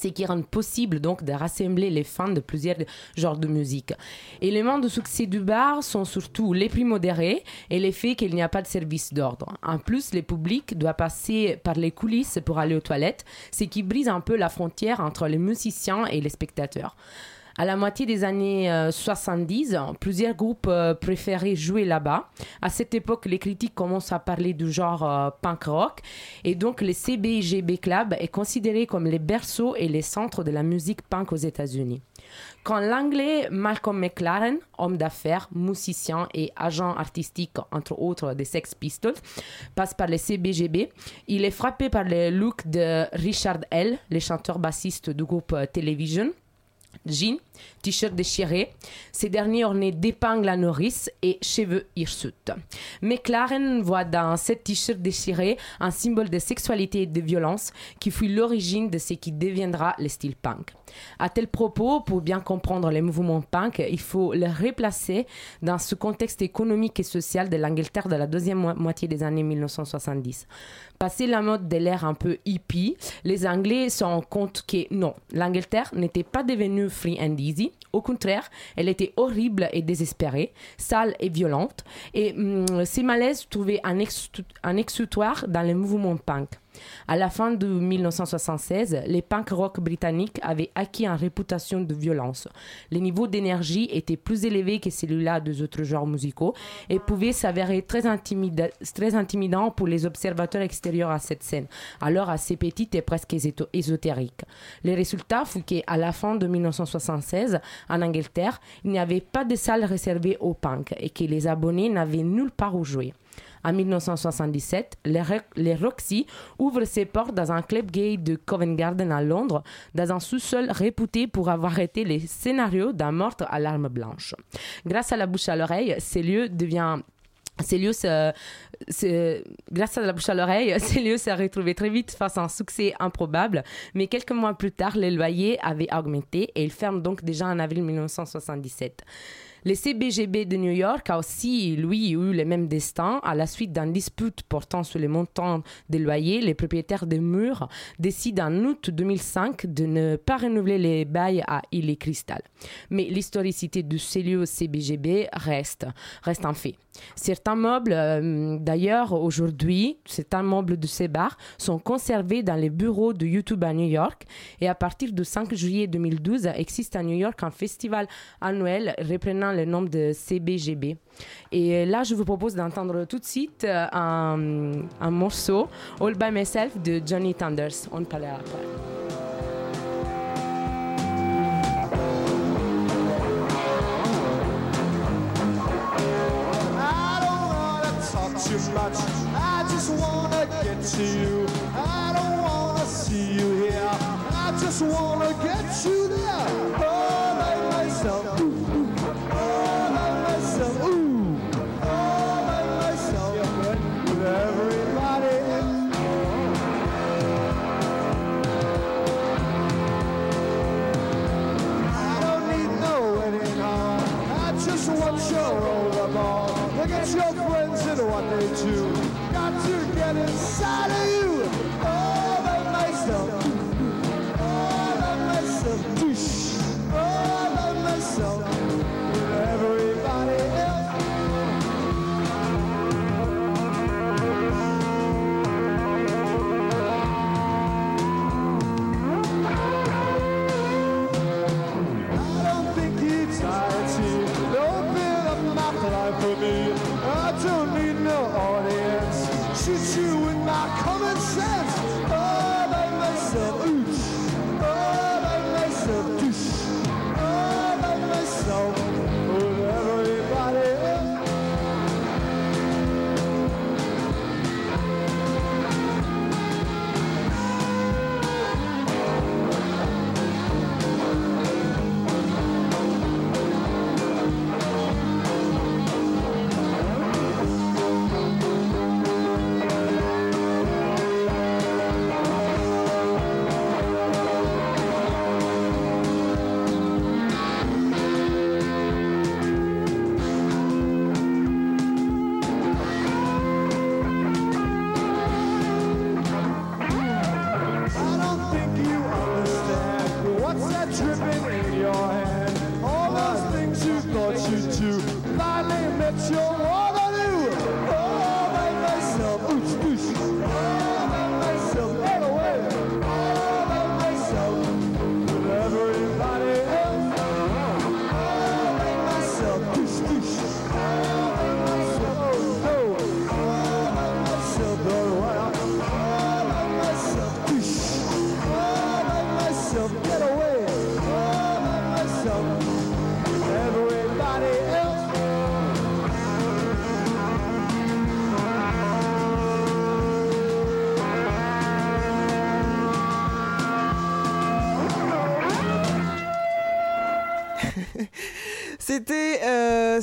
ce qui rend possible donc de rassembler les fans de plusieurs genres de musique. Éléments de succès du bar sont surtout les prix modérés et le fait qu'il n'y a pas de service d'ordre. En plus, le public doit passer par les coulisses pour aller aux toilettes, ce qui brise un peu la frontière entre les musiciens et les spectateurs. À la moitié des années euh, 70, plusieurs groupes euh, préféraient jouer là-bas. À cette époque, les critiques commencent à parler du genre euh, punk rock et donc le CBGB Club est considéré comme les berceaux et les centres de la musique punk aux États-Unis. Quand l'anglais Malcolm McLaren, homme d'affaires, musicien et agent artistique, entre autres des Sex Pistols, passe par les CBGB, il est frappé par le look de Richard L., le chanteur bassiste du groupe euh, Television zien. T-shirt déchiré, ces derniers ornés d'épingles à nourrice et cheveux hirsutes. McLaren voit dans ce t-shirt déchiré un symbole de sexualité et de violence qui fut l'origine de ce qui deviendra le style punk. À tel propos, pour bien comprendre les mouvements punk, il faut les replacer dans ce contexte économique et social de l'Angleterre de la deuxième mo- moitié des années 1970. Passé la mode de l'ère un peu hippie, les Anglais se rendent compte que non, l'Angleterre n'était pas devenue free Au contraire, elle était horrible et désespérée, sale et violente. Et hum, ces malaises trouvaient un, ex- un exutoire dans les mouvements punk. À la fin de 1976, les punk rock britanniques avaient acquis une réputation de violence. Le niveau d'énergie était plus élevé que celui-là des autres genres musicaux et pouvait s'avérer très, intimida- très intimidant pour les observateurs extérieurs à cette scène, alors assez petite et presque éso- ésotérique. Le résultat fut qu'à la fin de 1976, en Angleterre, il n'y avait pas de salle réservée aux punk et que les abonnés n'avaient nulle part où jouer. En 1977, les, Ro- les Roxy ouvrent ses portes dans un club gay de Covent Garden à Londres, dans un sous-sol réputé pour avoir été le scénario d'un meurtre à l'arme blanche. Grâce à la bouche à l'oreille, ce lieu devient ces lieux se- se- grâce à la bouche à l'oreille, [LAUGHS] ces lieux se retrouvaient très vite face à un succès improbable. Mais quelques mois plus tard, les loyers avaient augmenté et ils ferment donc déjà en avril 1977. Le CBGB de New York a aussi, lui, eu le même destin. À la suite d'une dispute portant sur les montants des loyers, les propriétaires des murs décident en août 2005 de ne pas renouveler les bails à Île et Cristal. Mais l'historicité de ces lieux CBGB reste, reste un fait. Certains meubles, euh, d'ailleurs, aujourd'hui, certains meubles de ces bars sont conservés dans les bureaux de YouTube à New York. Et à partir du 5 juillet 2012, existe à New York un festival annuel reprenant le nom de CBGB. Et là, je vous propose d'entendre tout de suite euh, un, morceau, All by Myself, de Johnny Thunders. On parlera après. Too much. I just wanna get to you. I don't wanna see you here. I just wanna get you there. All by myself. Ooh. All by myself. Ooh. All by myself. With everybody. I don't need no hall. I just want your overall. Look at your friends and what they do. Got to get inside of you.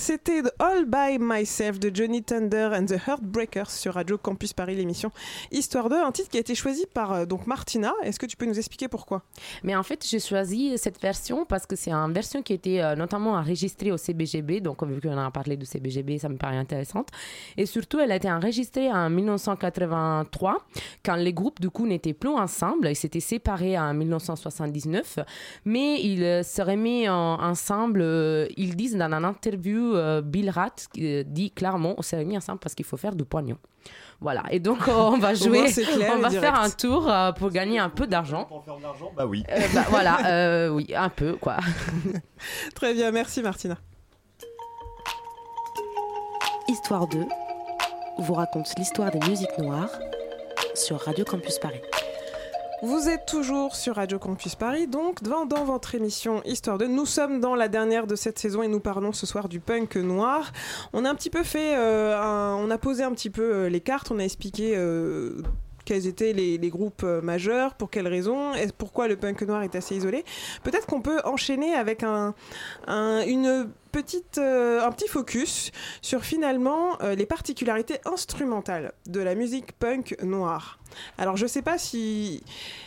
C'était All By Myself de Johnny Thunder and the Heartbreakers sur Radio Campus Paris, l'émission Histoire 2, un titre qui a été choisi par euh, donc Martina. Est-ce que tu peux nous expliquer pourquoi? Mais en fait, j'ai choisi cette version parce que c'est une version qui était euh, notamment enregistrée au CBGB. Donc, vu qu'on a parlé de CBGB, ça me paraît intéressante. Et surtout, elle a été enregistrée en 1983, quand les groupes, du coup, n'étaient plus ensemble. Ils s'étaient séparés en 1979. Mais ils euh, seraient mis en- ensemble. ils disent dans une interview, Bill Euh, dit clairement on s'est mis ensemble parce qu'il faut faire du pognon. Voilà. Et donc, [LAUGHS] on va jouer. clair on va direct. faire un tour euh, pour gagner un peu d'argent. Bah oui. Euh, bah, [LAUGHS] voilà, euh, oui, un peu quoi. [LAUGHS] Très bien, merci Martina. Histoire 2 vous raconte l'histoire des musiques noires sur Radio Campus Paris. Vous êtes toujours sur Radio Campus Paris, donc dans, dans votre émission Histoire 2. Nous sommes dans la dernière de cette saison et nous parlons ce soir du punk noir. On a un petit peu fait, euh, un- on a posé un petit peu euh, les cartes, on a expliqué euh, quels étaient les, groupes euh, majeurs, pour quelles raisons, pourquoi le punk noir est assez isolé. Peut-être qu'on peut enchaîner avec un, un- une petite, euh, un petit focus sur finalement euh, les particularités instrumentales de la musique punk noire. Alors je sais pas si,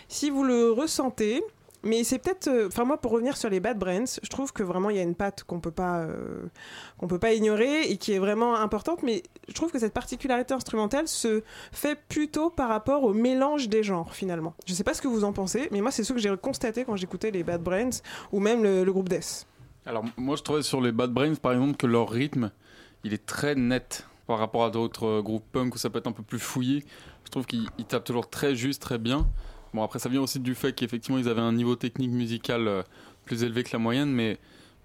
si vous le ressentez, mais c'est peut-être, euh, enfin moi pour revenir sur les Bad Brains, je trouve que vraiment il y a une patte qu'on euh, qu'on peut pas ignorer et qui est vraiment importante, mais je trouve que cette particularité instrumentale se fait plutôt par rapport au mélange des genres finalement. Je sais pas ce que vous en pensez, mais moi c'est ce que j'ai constaté quand j'écoutais les Bad Brains ou même le, le groupe Death. Alors moi je trouvais sur les Bad Brains par exemple que leur rythme il est très net par rapport à d'autres euh, groupes punk où ça peut être un peu plus fouillé. Je trouve qu'ils ils tapent toujours très juste, très bien. Bon après ça vient aussi du fait qu'effectivement ils avaient un niveau technique musical euh, plus élevé que la moyenne, mais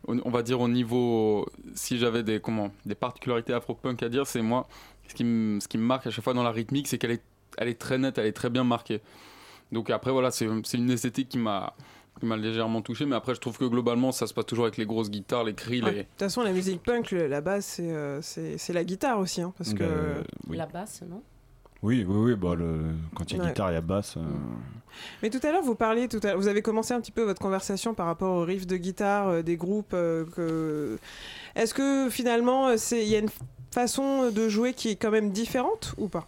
on on va dire au niveau si j'avais des comment des particularités afro-punk à dire, c'est moi ce qui me ce qui me marque à chaque fois dans la rythmique, c'est qu'elle est elle est très nette, elle est très bien marquée. Donc après voilà, c'est c'est une esthétique qui m'a qui m'a légèrement touché, mais après je trouve que globalement ça se passe toujours avec les grosses guitares, les cris, Ouais. De les... toute façon, la musique punk, la base, c'est euh, la guitare aussi, hein, parce que. Euh, oui. La basse, non? Oui, oui, oui. Bah, le... Quand il y a Ouais. guitare, il y a basse. euh, Mais tout à l'heure, vous parliez, tout à... vous avez commencé un petit peu votre conversation par rapport aux riffs de guitare euh, des groupes. euh, que... Est-ce que finalement, il y a une façon de jouer qui est quand même différente ou pas?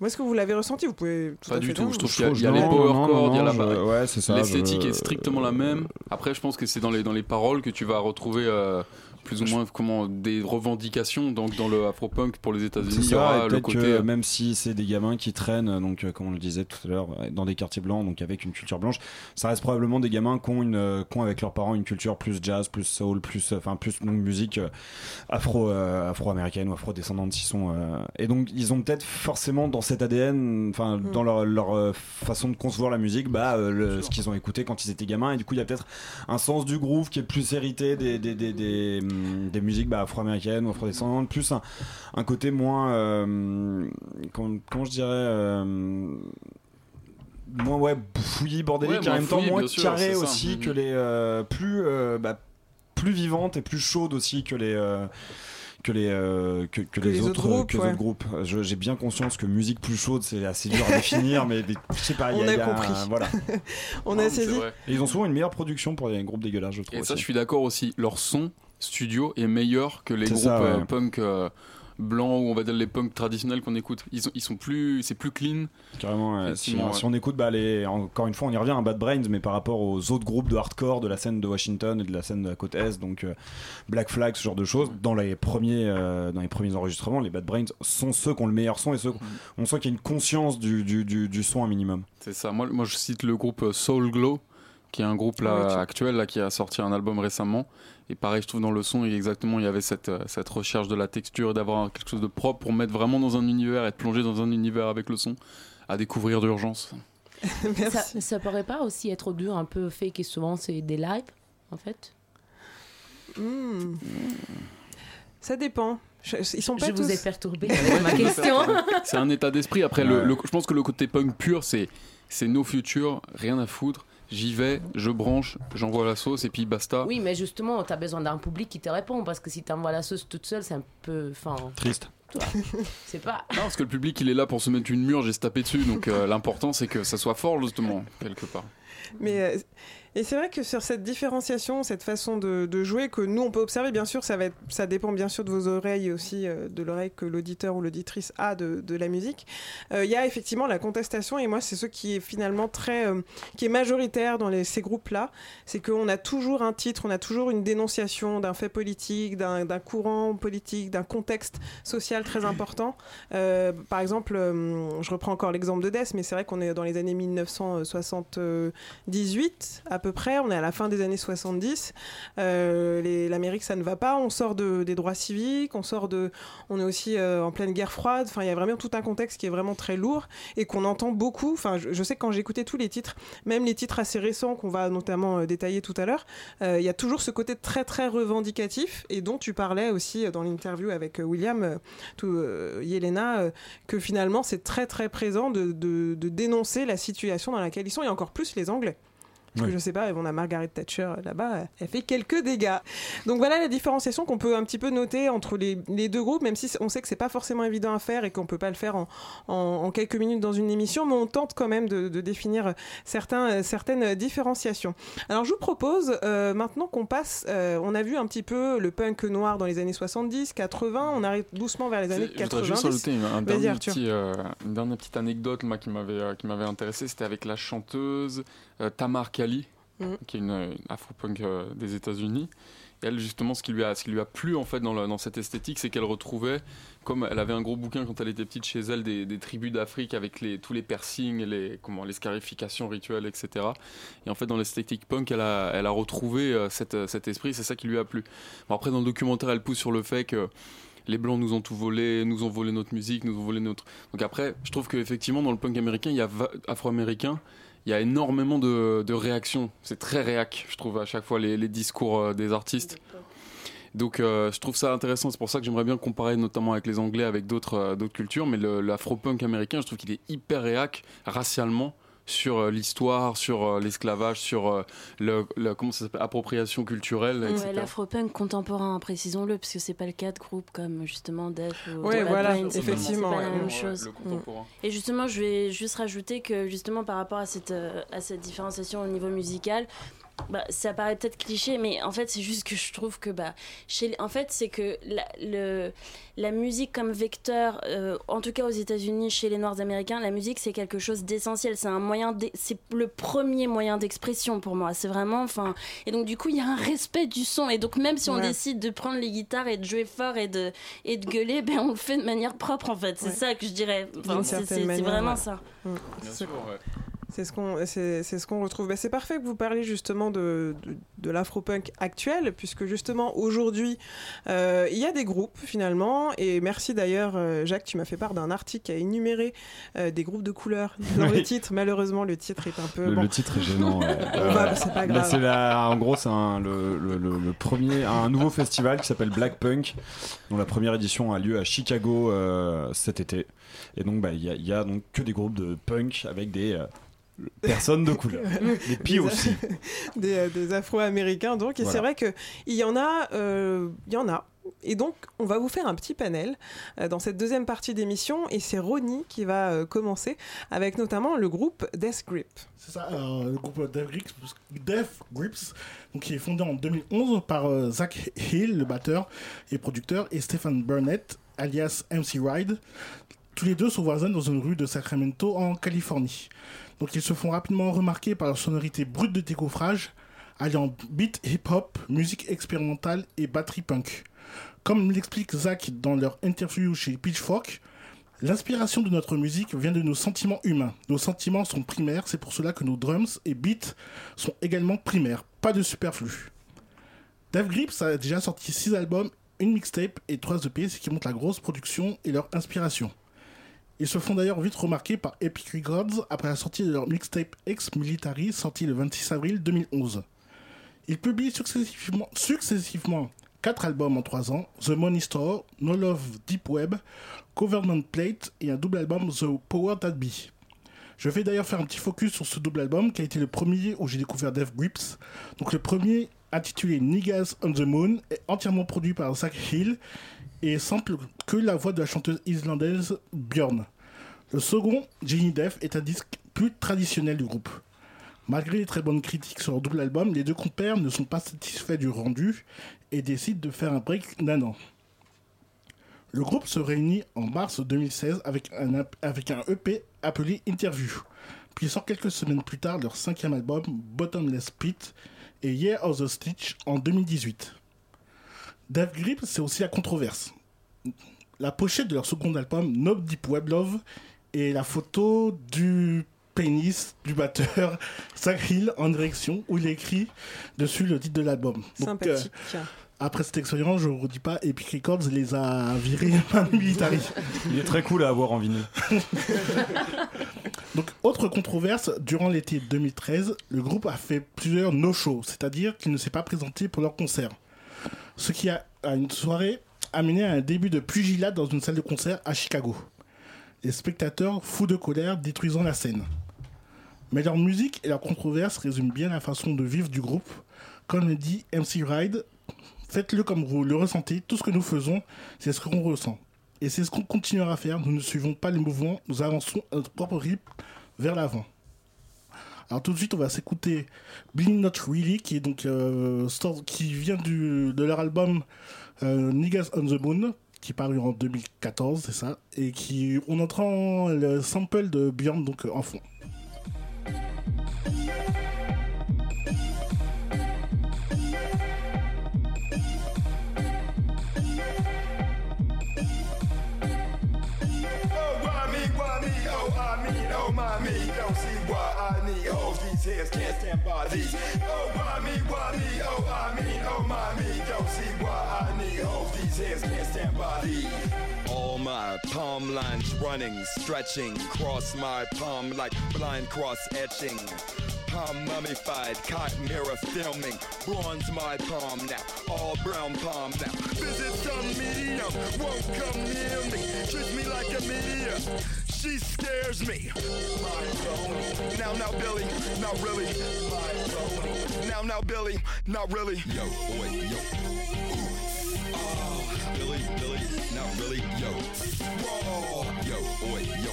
Ou est-ce que vous l'avez ressenti? Vous pouvez tout Pas à du fait tout, dire, je ou- trouve qu'il y y a non, les power non, chords, il y a la je- ouais, c'est ça, L'esthétique je- est strictement la même. Après, je pense que c'est dans les, dans les paroles que tu vas retrouver euh, plus ou moins comment, des revendications. Donc, dans le afro-punk pour les États-Unis, il y aura le côté. que euh, même si c'est des gamins qui traînent, euh, donc euh, comme on le disait tout à l'heure, dans des quartiers blancs, donc avec une culture blanche, ça reste probablement des gamins qui ont, une, euh, qui ont avec leurs parents une culture plus jazz, plus soul, plus, enfin plus donc musique euh, afro, euh, afro-américaine ou afro-descendante, s'ils sont. euh, et donc ils ont peut-être forcément dans cet ADN, enfin Mm. dans leur, leur façon de concevoir la musique, bah euh, le- ce qu'ils ont écouté quand ils étaient gamins, et du coup il y a peut-être un sens du groove qui est plus hérité des, des, des, des, des musiques bah, afro-américaines ou afro-descendantes, plus un, un côté moins. euh, comment, comment je dirais euh, Moins ouais, fouillis, bordélique, Ouais, en même temps moins sûr, carré aussi Mhm. que les. euh, plus. euh, bah, plus vivante et plus chaude aussi que les. euh, que les, euh, que, que les, autres, groupes, que les ouais. autres groupes. Je- J'ai bien conscience que musique plus chaude, c'est assez dur à [LAUGHS] définir, mais des- je sais pas, il y On a y a- compris. Voilà. [LAUGHS] On non, a mais c'est saisi. vrai. Et ils ont souvent une meilleure production pour les groupes dégueulasses, je trouve. Et ça, aussi. je suis d'accord aussi. Leur son studio est meilleur que les groupes ça, ouais. euh, punk euh, blancs ou on va dire les punks traditionnels qu'on écoute. Ils sont, ils sont plus, c'est plus clean. Carrément, ouais. si, on écoute, bah, les, encore une fois, on y revient à Bad Brains, mais par rapport aux autres groupes de hardcore de la scène de Washington et de la scène de la côte Est, donc euh, Black Flag, ce genre de choses, dans les premiers, euh, dans les premiers enregistrements, les Bad Brains sont ceux qui ont le meilleur son et ceux, on sent qu'il y a une conscience du, du, du, du son un minimum. C'est ça. Moi, moi, je cite le groupe Soul Glow, qui est un groupe là, Ah actuel là, qui a sorti un album récemment. Et pareil, je trouve dans le son, il- exactement, il y avait cette, euh, cette recherche de la texture et d'avoir quelque chose de propre pour mettre vraiment dans un univers, être plongé dans un univers avec le son, à découvrir d'urgence. [LAUGHS] ça, Merci. ça pourrait pas aussi être dur, un peu fait que souvent c'est des lives, en fait? Hmm. Ça dépend. Je- Ils sont pas Je vous tous- ai perturbé [LAUGHS] ma question. C'est un état d'esprit. Après, le- je pense que le côté punk pur, c'est c'est no future, rien à foutre. J'y vais, je branche, j'envoie la sauce et puis basta. Oui, mais justement, tu as besoin d'un public qui te répond parce que si tu envoies la sauce toute seule, c'est un peu. Enfin, Triste. toi, c'est pas. Non, parce que le public, il est là pour se mettre une murge et se taper dessus. Donc euh, l'important, c'est que ça soit fort, justement, quelque part. Mais euh, et c'est vrai que sur cette différenciation, cette façon de, jouer que nous on peut observer, bien sûr, ça va être, ça dépend bien sûr de vos oreilles aussi euh, de l'oreille que l'auditeur ou l'auditrice a de, la musique. Euh, Il y a effectivement la contestation et moi c'est ce qui est finalement très, euh, qui est majoritaire dans ces groupes-là, c'est qu'on a toujours un titre, on a toujours une dénonciation d'un fait politique, d'un courant politique, d'un contexte social très important. Par exemple, je reprends encore l'exemple de Death, mais c'est vrai qu'on est dans les années 1978 à peu près, on est à la fin des années 70. Euh, L'Amérique, ça ne va pas, on sort de, des droits civiques, on sort de, on est aussi euh, en pleine guerre froide. Enfin, il y a vraiment tout un contexte qui est vraiment très lourd et qu'on entend beaucoup. Enfin, je, sais que quand j'écoutais tous les titres, même les titres assez récents qu'on va notamment euh, détailler tout à l'heure, il y a toujours ce côté très très revendicatif et dont tu parlais aussi dans l'interview avec William, Yelena, que finalement c'est très très présent de- de dénoncer la situation dans laquelle ils sont et encore plus les Anglais. Parce que Oui. je sais pas, on a Margaret Thatcher euh, là-bas, elle fait quelques dégâts. Donc voilà la différenciation qu'on peut un petit peu noter entre les, les deux groupes, même si on sait que c'est pas forcément évident à faire et qu'on peut pas le faire en, en- en quelques minutes dans une émission, mais on tente quand même de, de définir certains, euh, certaines différenciations. Alors je vous propose euh, maintenant qu'on passe, euh, on a vu un petit peu le punk noir dans les années 70, 80, on arrive doucement vers les années Je voudrais juste 90. rajouter une, un Vas-y, dernier petit, euh, une dernière petite anecdote moi, qui m'avait intéressé. C'était avec la chanteuse Tamar Kali, Mhm. qui est une, une afro-punk euh, des États-Unis. Et elle, justement, ce qui lui a, ce qui lui a plu en fait dans, le- dans cette esthétique, c'est qu'elle retrouvait, comme elle avait un gros bouquin quand elle était petite chez elle, des, des tribus d'Afrique avec les, tous les piercings, les, comment, les scarifications rituelles, etc. Et en fait, dans l'esthétique punk, elle a, elle a retrouvé euh, cette, euh, cet esprit, c'est ça qui lui a plu. Bon, après, dans le documentaire, elle pousse sur le fait que les blancs nous ont tout volé, nous ont volé notre musique, nous ont volé notre. Donc après, je trouve qu'effectivement, dans le punk américain, il y a afro-américain, il y a énormément de, réactions. C'est très réac, je trouve, à chaque fois, les, discours euh, des artistes. Donc euh, je trouve ça intéressant, c'est pour ça que j'aimerais bien comparer notamment avec les Anglais, avec d'autres euh, d'autres cultures, mais l'afro-punk américain, je trouve qu'il est hyper réac racialement sur euh, l'histoire, sur euh, l'esclavage, sur euh, le, le- comment ça s'appelle, appropriation culturelle, etc. Ouais, l'afro-punk contemporain, précisons-le, parce que c'est pas le cas de groupes comme justement Def ou Ouais, Bad voilà, pas- effectivement, C'est pas la ouais. même Ouais, chose. le contemporain. Et justement, je vais juste rajouter que justement par rapport à cette, à cette différenciation au niveau musical, bah, ça paraît peut-être cliché, mais en fait, c'est juste que je trouve que, bah, chez, en fait, c'est que la, le, la musique comme vecteur, euh, en tout cas aux États-Unis, chez les Noirs américains, la musique c'est quelque chose d'essentiel. C'est un moyen, d'e- c'est le premier moyen d'expression pour moi. C'est vraiment, enfin, et donc du coup, il y a un respect du son. Et donc même si on Ouais. décide de prendre les guitares et de jouer fort et de et de gueuler, ben on le fait de manière propre en fait. C'est Ouais. ça que je dirais. Enfin, c'est- vraiment ouais. ça. Mm. Bien C'est- sûr, ouais. C'est ce qu'on c'est, ce qu'on retrouve. Ben, c'est parfait que vous parliez justement de, de, de l'afro-punk actuel, puisque justement aujourd'hui, euh, il y a des groupes finalement. Et merci d'ailleurs, euh, Jacques, tu m'as fait part d'un article qui a énuméré euh, des groupes de couleurs dans le titre. Malheureusement, le titre est un peu. Le, bon. le titre est gênant. ouais. [LAUGHS] C'est pas mais grave. la- en gros, c'est un, le, le- premier, un nouveau festival qui s'appelle Black Punk, dont la première édition a lieu à Chicago cet été. Et donc, bah, il y, a- il y a donc que des groupes de punk avec des personnes de couleur. [LAUGHS] Des pieds Des- aussi. [LAUGHS] des, euh, des Afro-Américains donc et Voilà. c'est vrai que il y en a euh, il y en a et donc, on va vous faire un petit panel euh, dans cette deuxième partie d'émission, et c'est Ronnie qui va euh, commencer avec notamment le groupe Death Grip. C'est ça, le groupe Death Grips, Death Grips donc, qui est fondé en 2011 par euh, Zach Hill, le batteur et producteur, et Stephen Burnett, alias MC Ride. Tous les deux sont voisins dans une rue de Sacramento, en Californie. Donc ils se font rapidement remarquer par leur sonorité brute de décoffrage, alliant beat hip-hop, musique expérimentale et batterie punk. Comme l'explique Zach dans leur interview chez Pitchfork, L'inspiration de notre musique vient de nos sentiments humains. Nos sentiments sont primaires, c'est pour cela que nos drums et beats sont également primaires, pas de superflu. Dave Grips a déjà sorti 6 albums, une mixtape et 3 EP, ce qui montre la grosse production et leur inspiration. Ils se font d'ailleurs vite remarquer par Epic Records après la sortie de leur mixtape Ex Military, sorti le 26 avril 2011. Ils publient successivement, successivement 4 albums en 3 ans, The Money Store, No Love Deep Web, Government Plate et un double album The Power That Be. Je vais d'ailleurs faire un petit focus sur ce double album qui a été le premier où j'ai découvert Death Grips. Donc le premier intitulé Niggas on the Moon est entièrement produit par Zach Hill et sample que la voix de la chanteuse islandaise Björn. Le second, Jenny Death, est un disque plus traditionnel du groupe. Malgré les très bonnes critiques sur leur double album, les deux compères ne sont pas satisfaits du rendu et décident de faire un break d'un an. Le groupe se réunit en mars 2016 avec un, avec un EP appelé Interview, puis sort quelques semaines plus tard leur cinquième album Bottomless Pit et Year of the Stitch en 2018. Dave Grip, c'est aussi la controverse. La pochette de leur second album, No Deep Web Love, est la photo du pénis du batteur [LAUGHS] Zach Hill en direction où il est écrit dessus le titre de l'album. Donc, euh, Sympathique. après cette expérience, je ne vous dis pas, Epic Records les a virés [LAUGHS] par le military. Il est très cool à avoir en vinyle. [LAUGHS] Donc, autre controverse, durant l'été 2013, le groupe a fait plusieurs no-shows, c'est-à-dire qu'il ne s'est pas présenté pour leur concert. Ce qui a, à une soirée, amené à un début de pugilat dans une salle de concert à Chicago. Les spectateurs, fous de colère, détruisant la scène. Mais leur musique et leur controverse résument bien la façon de vivre du groupe. Comme le dit MC Ride, faites-le comme vous le ressentez, tout ce que nous faisons, c'est ce qu'on ressent. Et c'est ce qu'on continuera à faire, nous ne suivons pas les mouvements, nous avançons notre propre rythme vers l'avant. Alors tout de suite, on va s'écouter Bling Not Really, qui donc euh, qui vient du, de leur album euh, Niggas on the Moon, qui paru en 2014, c'est ça, et qui on entend le sample de Beyond donc euh, en fond. These heads can't stand by these. Oh, why me, why me, oh, I mean, oh, my me. Don't see why I need hoes. These heads can't stand by these. All my palm lines running, stretching, cross my palm like blind cross etching. Palm mummified, cotton mirror filming, bronze my palm now, all brown palm now. Visit some medium, won't come near me. Treat me like a medium. She scares me. Now, now, Billy, not really. Now, now, Billy, not really. Yo, boy, yo. Oh, Billy, Billy, not really, yo. Whoa, yo, boy, yo.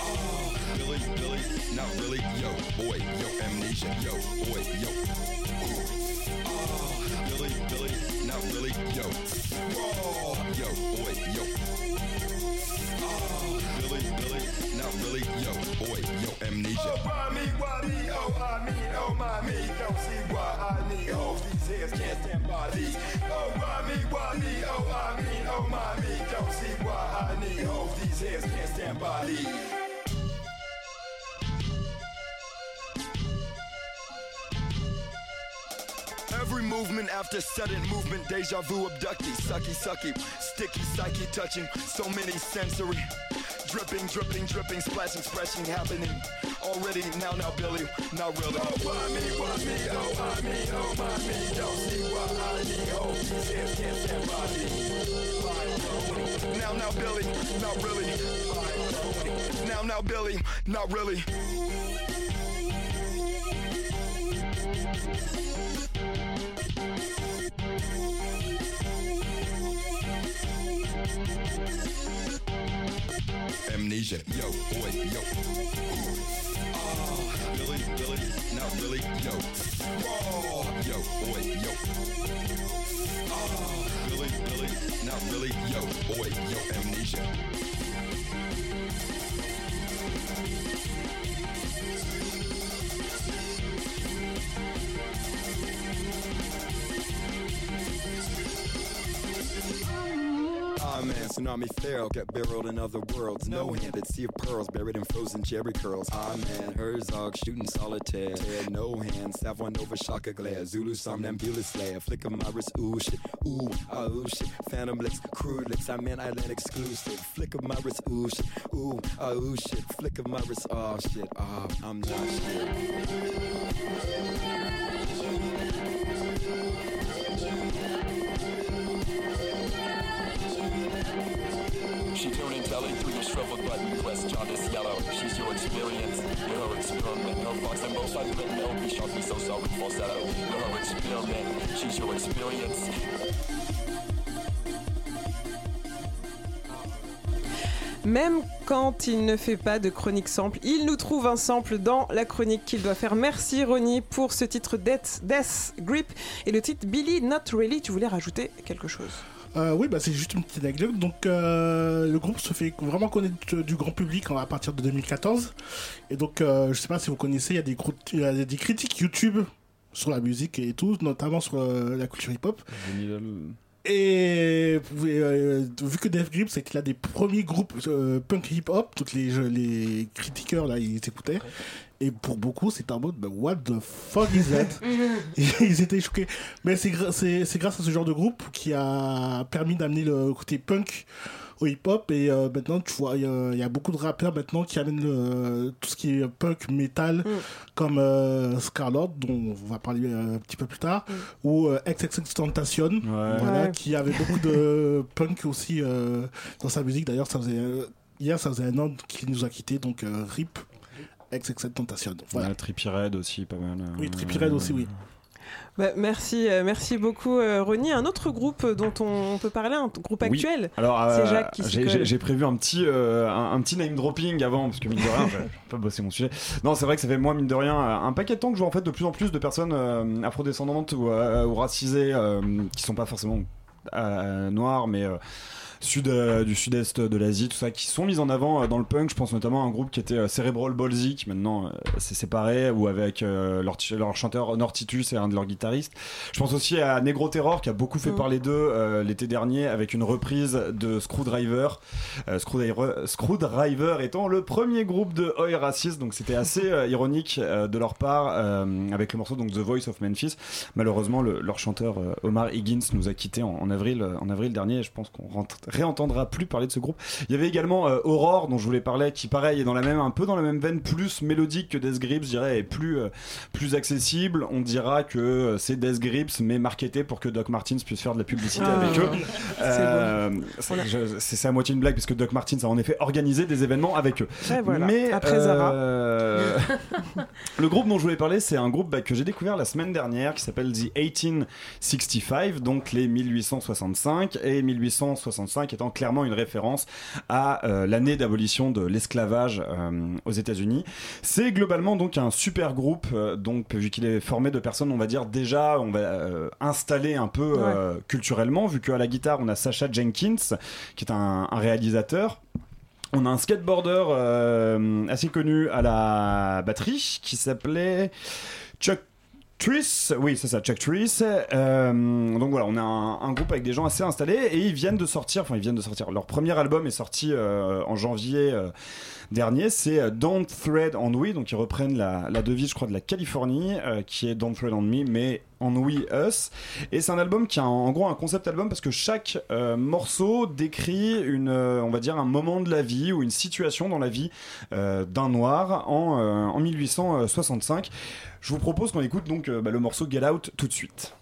Oh, Billy, Billy, not really, yo, boy, yo, amnesia, yo, boy, yo. Oh, Billy, Billy, not really, yo. Yo, boy, yo. Oh, Billy, Billy, not really, yo, boy, yo, amnesia. Oh, why me, why me, oh, I mean, oh, my me. Don't see why I need hoes. These heads can't stand by these. Oh, why me, why me, oh, I mean, oh, my me. Don't see why I need hoes. These heads can't stand by these. Movement after sudden movement, deja vu abductee, sucky, sucky, sticky, psyche touching, so many sensory. Dripping, dripping, dripping, splashing, splashing, happening. Already, now, now, Billy, not really. Oh, why me, why me, oh, I me, oh, my me. Don't see why I need. Oh, these heads can't stand by these. Now, now, Billy, not really. Now, now, Billy, not really. Amnesia, yo, boy, yo. Oh, Billy, Billy, not really, yo. Whoa, yo, boy, yo. Oh, Billy, Billy, not really, yo, boy, yo, amnesia. Ah man, tsunami feral, get barreled in other worlds. No handed, sea of pearls, buried in frozen cherry curls. Ah man, Herzog shooting solitaire. Tear, no hands, Savoy Nova Shaka glare. Zulu somnambulist slayer, flicker my wrist, ooh shit, ooh, ah ooh shit. Phantom licks, crude licks, I'm in island exclusive. Flick of my wrist, ooh shit, ooh, ah ooh shit. Flick of my wrist, oh shit, ah, I'm not shit. Même quand il ne fait pas de chronique sample, il nous trouve un sample dans la chronique qu'il doit faire. Merci Ronnie pour ce titre Death, Death Grip et le titre Billy Not Really. Tu voulais rajouter quelque chose? Euh, oui, bah, c'est juste une petite anecdote. Donc, euh, le groupe se fait vraiment connaître du grand public à partir de 2014. Et donc, euh, je sais pas si vous connaissez, il y, a des y a des critiques YouTube sur la musique et tout, notamment sur euh, la culture hip-hop. Et euh, vu que Death Grip c'était l'un des premiers groupes euh, punk hip hop, tous les, les critiqueurs là ils écoutaient. Et pour beaucoup c'était en mode bah, What the fuck is that? [LAUGHS] [LAUGHS] Ils étaient choqués. Mais c'est c'est c'est grâce à ce genre de groupe qui a permis d'amener le côté punk au hip hop. Et euh, maintenant tu vois, il y, a- il y a beaucoup de rappeurs maintenant qui amènent le- tout ce qui est punk, metal, comme euh, Scarlett, dont on va parler euh, un petit peu plus tard, ou euh, XXX Tentation, voilà, Ouais. qui avait beaucoup de [LAUGHS] punk aussi euh, dans sa musique. D'ailleurs, ça faisait euh, hier, ça faisait un an qu'il nous a quitté, donc euh, RIP XXX Tentation. Voilà. Red aussi, pas mal. Oui, Trippie Red aussi, oui. Bah, merci, euh, merci beaucoup euh, Ronnie. Un autre groupe dont on peut parler, un groupe Oui. actuel. Alors, euh, c'est Jacques qui s'y j'ai- colle. j'ai j'ai prévu un petit, euh, un, un petit name dropping avant, parce que mine de rien, j'ai pas bossé mon sujet. Non, c'est vrai que ça fait moi, mine de rien, euh, un paquet de temps que je vois en fait de plus en plus de personnes euh, afrodescendantes ou, euh, ou racisées euh, qui sont pas forcément euh, noires, mais. Sud, euh, du sud-est de l'Asie, tout ça, qui sont mises en avant euh, dans le punk. Je pense notamment à un groupe qui était euh, Cerebral Ballsy, qui maintenant s'est séparé, ou avec leur, leur chanteur Nortitus et un de leurs guitaristes. Je pense aussi à Negro Terror, qui a beaucoup fait Mm. parler d'eux l'été dernier, avec une reprise de Screwdriver. Screwdriver, Screwdriver étant le premier groupe de Oi Racist, donc c'était assez [LAUGHS] ironique de leur part, avec le morceau donc The Voice of Memphis. Malheureusement, le- leur chanteur Omar Higgins nous a quittés en, en avril, en avril dernier. et Je pense qu'on rentre- réentendra plus parler de ce groupe. Il y avait également euh, Aurore, dont je voulais parler, qui pareil est dans la même, un peu dans la même veine, plus mélodique que Death Grips, je dirais, et plus, euh, plus accessible. On dira que euh, c'est Death Grips, mais marketé pour que Doc Martens puisse faire de la publicité Ah. avec eux. C'est Euh, c'est à moitié une blague, parce que Doc Martens a en effet organisé des événements avec eux. Ouais, voilà. Mais Après Zara. [LAUGHS] le groupe dont je voulais parler, c'est un groupe bah, que j'ai découvert la semaine dernière qui s'appelle The 1865, donc les 1865, et 1865 étant clairement une référence à euh, l'année d'abolition de l'esclavage euh, aux États-Unis. C'est globalement donc un super groupe, euh, donc vu qu'il est formé de personnes, on va dire déjà, on va installer un peu culturellement, vu qu'à la guitare on a Sacha Jenkins, qui est un, un réalisateur. On a un skateboarder euh, assez connu à la batterie qui s'appelait Chuck Triss, oui c'est ça, Chuck Triss. Euh, donc voilà, on a un, un groupe avec des gens assez installés et ils viennent de sortir, enfin ils viennent de sortir. Leur premier album est sorti euh, en janvier euh, dernier, c'est euh, Don't Thread on We, donc ils reprennent la, devise je crois de la Californie euh, qui est Don't Thread on Me, mais On We Us. Et c'est un album qui a en gros un concept album parce que chaque euh, morceau décrit une, on va dire un moment de la vie ou une situation dans la vie d'un noir en, euh, en 1865. Je vous propose qu'on écoute donc bah, le morceau Get Out tout de suite.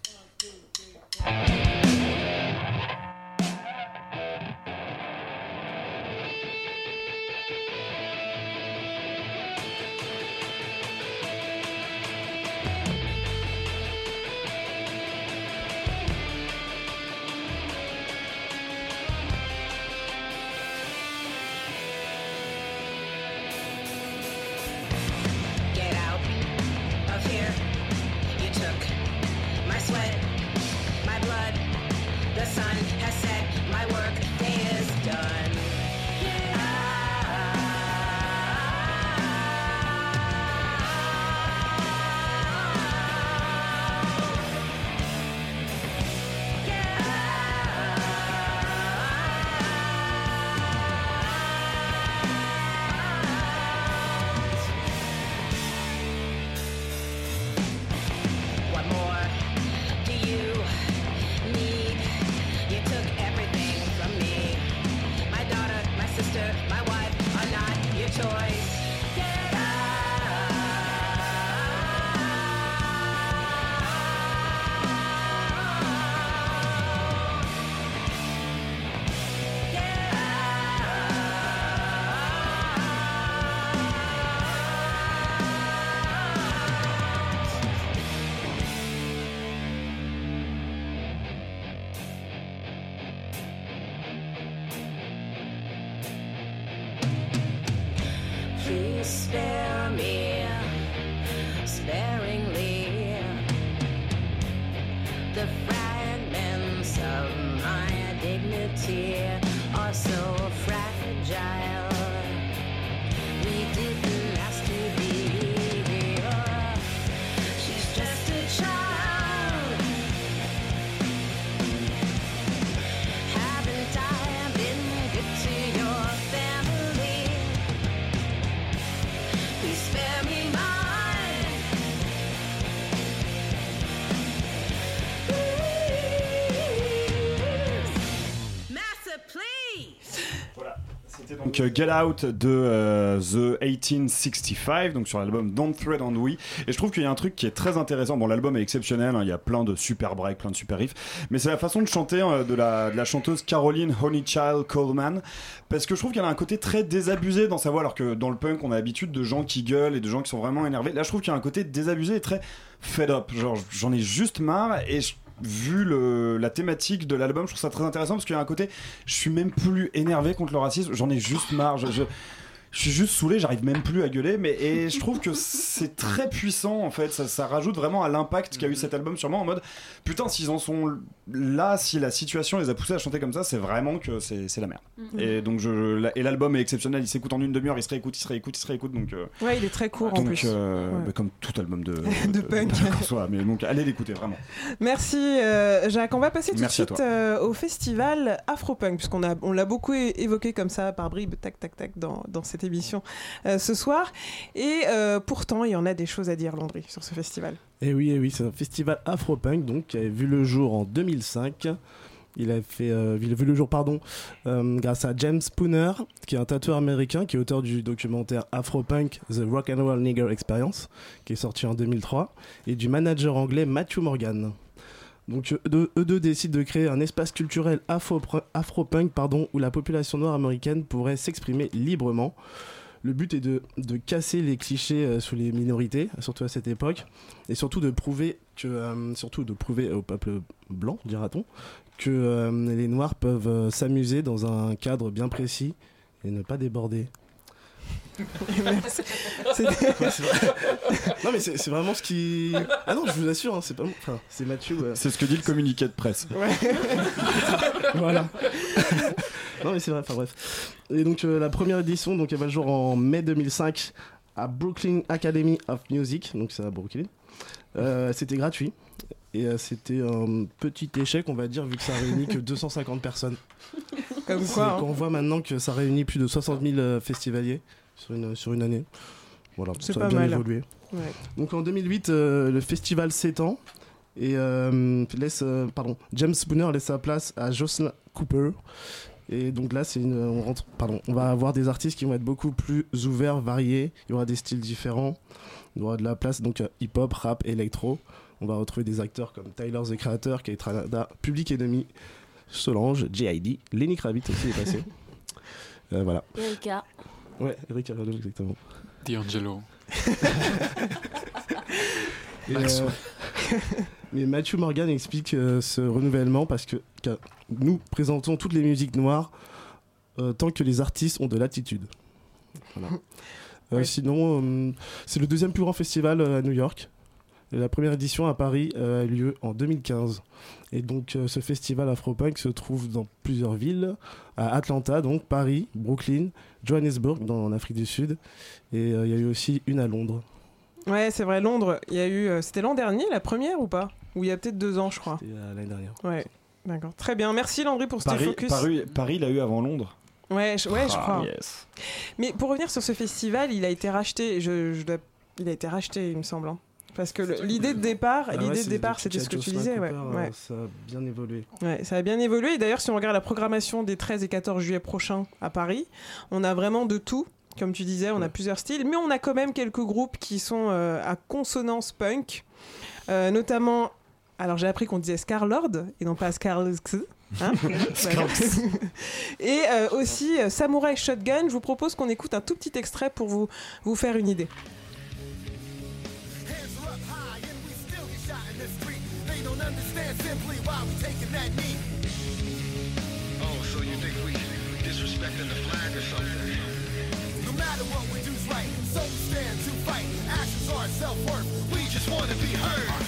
Euh, Get Out de euh, The 1865, donc sur l'album Don't Thread on We. Et je trouve qu'il y a un truc qui est très intéressant. Bon, l'album est exceptionnel, hein, il y a plein de super breaks, plein de super riffs, mais c'est la façon de chanter euh, de, la, de la chanteuse Caroline Honeychild Coleman. Parce que je trouve qu'elle a un côté très désabusé dans sa voix, alors que dans le punk, on a l'habitude de gens qui gueulent et de gens qui sont vraiment énervés. Là, je trouve qu'il y a un côté désabusé et très fed up. Genre, j'en ai juste marre et je- vu le, la thématique de l'album, je trouve ça très intéressant parce qu'il y a un côté, je suis même plus énervé contre le racisme, j'en ai juste marre. Je, je- je suis juste saoulé, j'arrive même plus à gueuler, mais et je trouve que c'est très puissant en fait. Ça, ça rajoute vraiment à l'impact qu'a eu cet album sur moi en mode putain, s'ils en sont là, si la situation les a poussés à chanter comme ça, c'est vraiment que c'est la merde. Mhm. Et donc, je, la- et l'album est exceptionnel, il s'écoute en une demi-heure, il se réécoute, il se réécoute, il se réécoute. Donc, euh, Ouais, il est très court en plus. euh, Ouais. bah, comme tout album de, [LAUGHS] De punk. en soi, mais donc allez l'écouter vraiment. Merci euh, Jacques. On va passer tout de suite au festival Afropunk, puisqu'on a, on l'a beaucoup évoqué comme ça par bribes, tac tac tac, dans, dans cette émission euh, ce soir. Et euh, pourtant, il y en a des choses à dire, Landry, sur ce festival. Et oui, et oui, c'est un festival Afropunk donc qui a vu le jour en 2005. Il a fait, euh, il a vu le jour, pardon, grâce à James Spooner, qui est un tatoueur américain, qui est auteur du documentaire Afropunk The Rock and Roll Nigger Experience, qui est sorti en 2003, et du manager anglais Matthew Morgan. Donc eux deux, eux deux décident de créer un espace culturel afro- afro-punk où la population noire américaine pourrait s'exprimer librement. Le but est de, casser les clichés euh, sur les minorités, surtout à cette époque, et surtout de prouver que, euh, surtout de prouver au peuple blanc, dira-t-on, que euh, les noirs peuvent euh, s'amuser dans un cadre bien précis et ne pas déborder. Non mais c'est vraiment ce qui. Ah non, je vous assure, hein, c'est pas moi. Enfin, c'est Mathieu. euh. C'est ce que dit le communiqué de presse. [LAUGHS] voilà. non mais c'est vrai, enfin bref. Et donc euh, la première édition, donc elle va le jour en mai 2005 à Brooklyn Academy of Music, donc c'est à Brooklyn. Euh, c'était gratuit. Et euh, c'était un petit échec, on va dire, vu que ça réunit que 250 personnes. Comme quoi, hein. Quand on voit maintenant que ça réunit plus de 60 000 euh, festivaliers sur une, sur une année. Voilà, C'est ça pas a bien mal. évolué. Ouais. Donc en 2008, euh, le festival s'étend et euh, laisse, euh, pardon, James Spooner laisse sa place à Jocelyn Cooper. Et donc là, c'est une, on rentre, pardon, on va avoir des artistes qui vont être beaucoup plus ouverts, variés. Il y aura des styles différents. Il y aura de la place donc euh, hip-hop, rap, électro. On va retrouver des acteurs comme Tyler the Creator, Kate Ranada, Public Enemy, Solange, J.I.D., Lenny Kravitz aussi est passé. [LAUGHS] Euh, voilà. Erika. Ouais, Eric Carvalho, exactement. D'Angelo. [LAUGHS] Euh, [LAUGHS] mais Matthew Morgan explique euh, ce renouvellement parce que car nous présentons toutes les musiques noires euh, tant que les artistes ont de l'attitude. Voilà. [LAUGHS] Euh, Sinon, c'est le deuxième plus grand festival à New York. La première édition à Paris euh, a eu lieu en 2015. Et donc, euh, ce festival Afropunk se trouve dans plusieurs villes, à Atlanta, donc Paris, Brooklyn, Johannesburg, dans, en Afrique du Sud, et euh, il y a eu aussi une à Londres. Ouais, c'est vrai, Londres, il y a eu. euh, C'était l'an dernier, la première ou pas? Ou il y a peut-être deux ans, je crois. C'était euh, l'année dernière. Ouais, d'accord. Très bien. Merci Landry pour ce Paris, focus. Paris, Paris l'a eu avant Londres. Ouais, je, ouais, je Ah, crois. yes. Mais pour revenir sur ce festival, il a été racheté. Je, je dois- Il a été racheté, il me semble. hein. Parce que l'idée de départ, Ah l'idée de départ, c'était ce que tu disais. Ouais. Cooper, ouais. Ça a bien évolué. Ça a bien évolué. Et d'ailleurs, si on regarde la programmation des 13 et 14 juillet prochains à Paris, on a vraiment de tout. Comme tu disais, on a plusieurs styles, mais on a quand même quelques groupes qui sont euh, à consonance punk, Euh, notamment. Alors j'ai appris qu'on disait Scarlord et non pas Scarlux. Hein [LAUGHS] [LAUGHS] et euh, aussi Samurai Shotgun. Je vous propose qu'on écoute un tout petit extrait pour vous, vous faire une idée. why we taking that knee. Oh, so you think we disrespecting the flag or something? No matter what we do's right, so we stand to fight. Actions are self-worth, we just wanna be heard.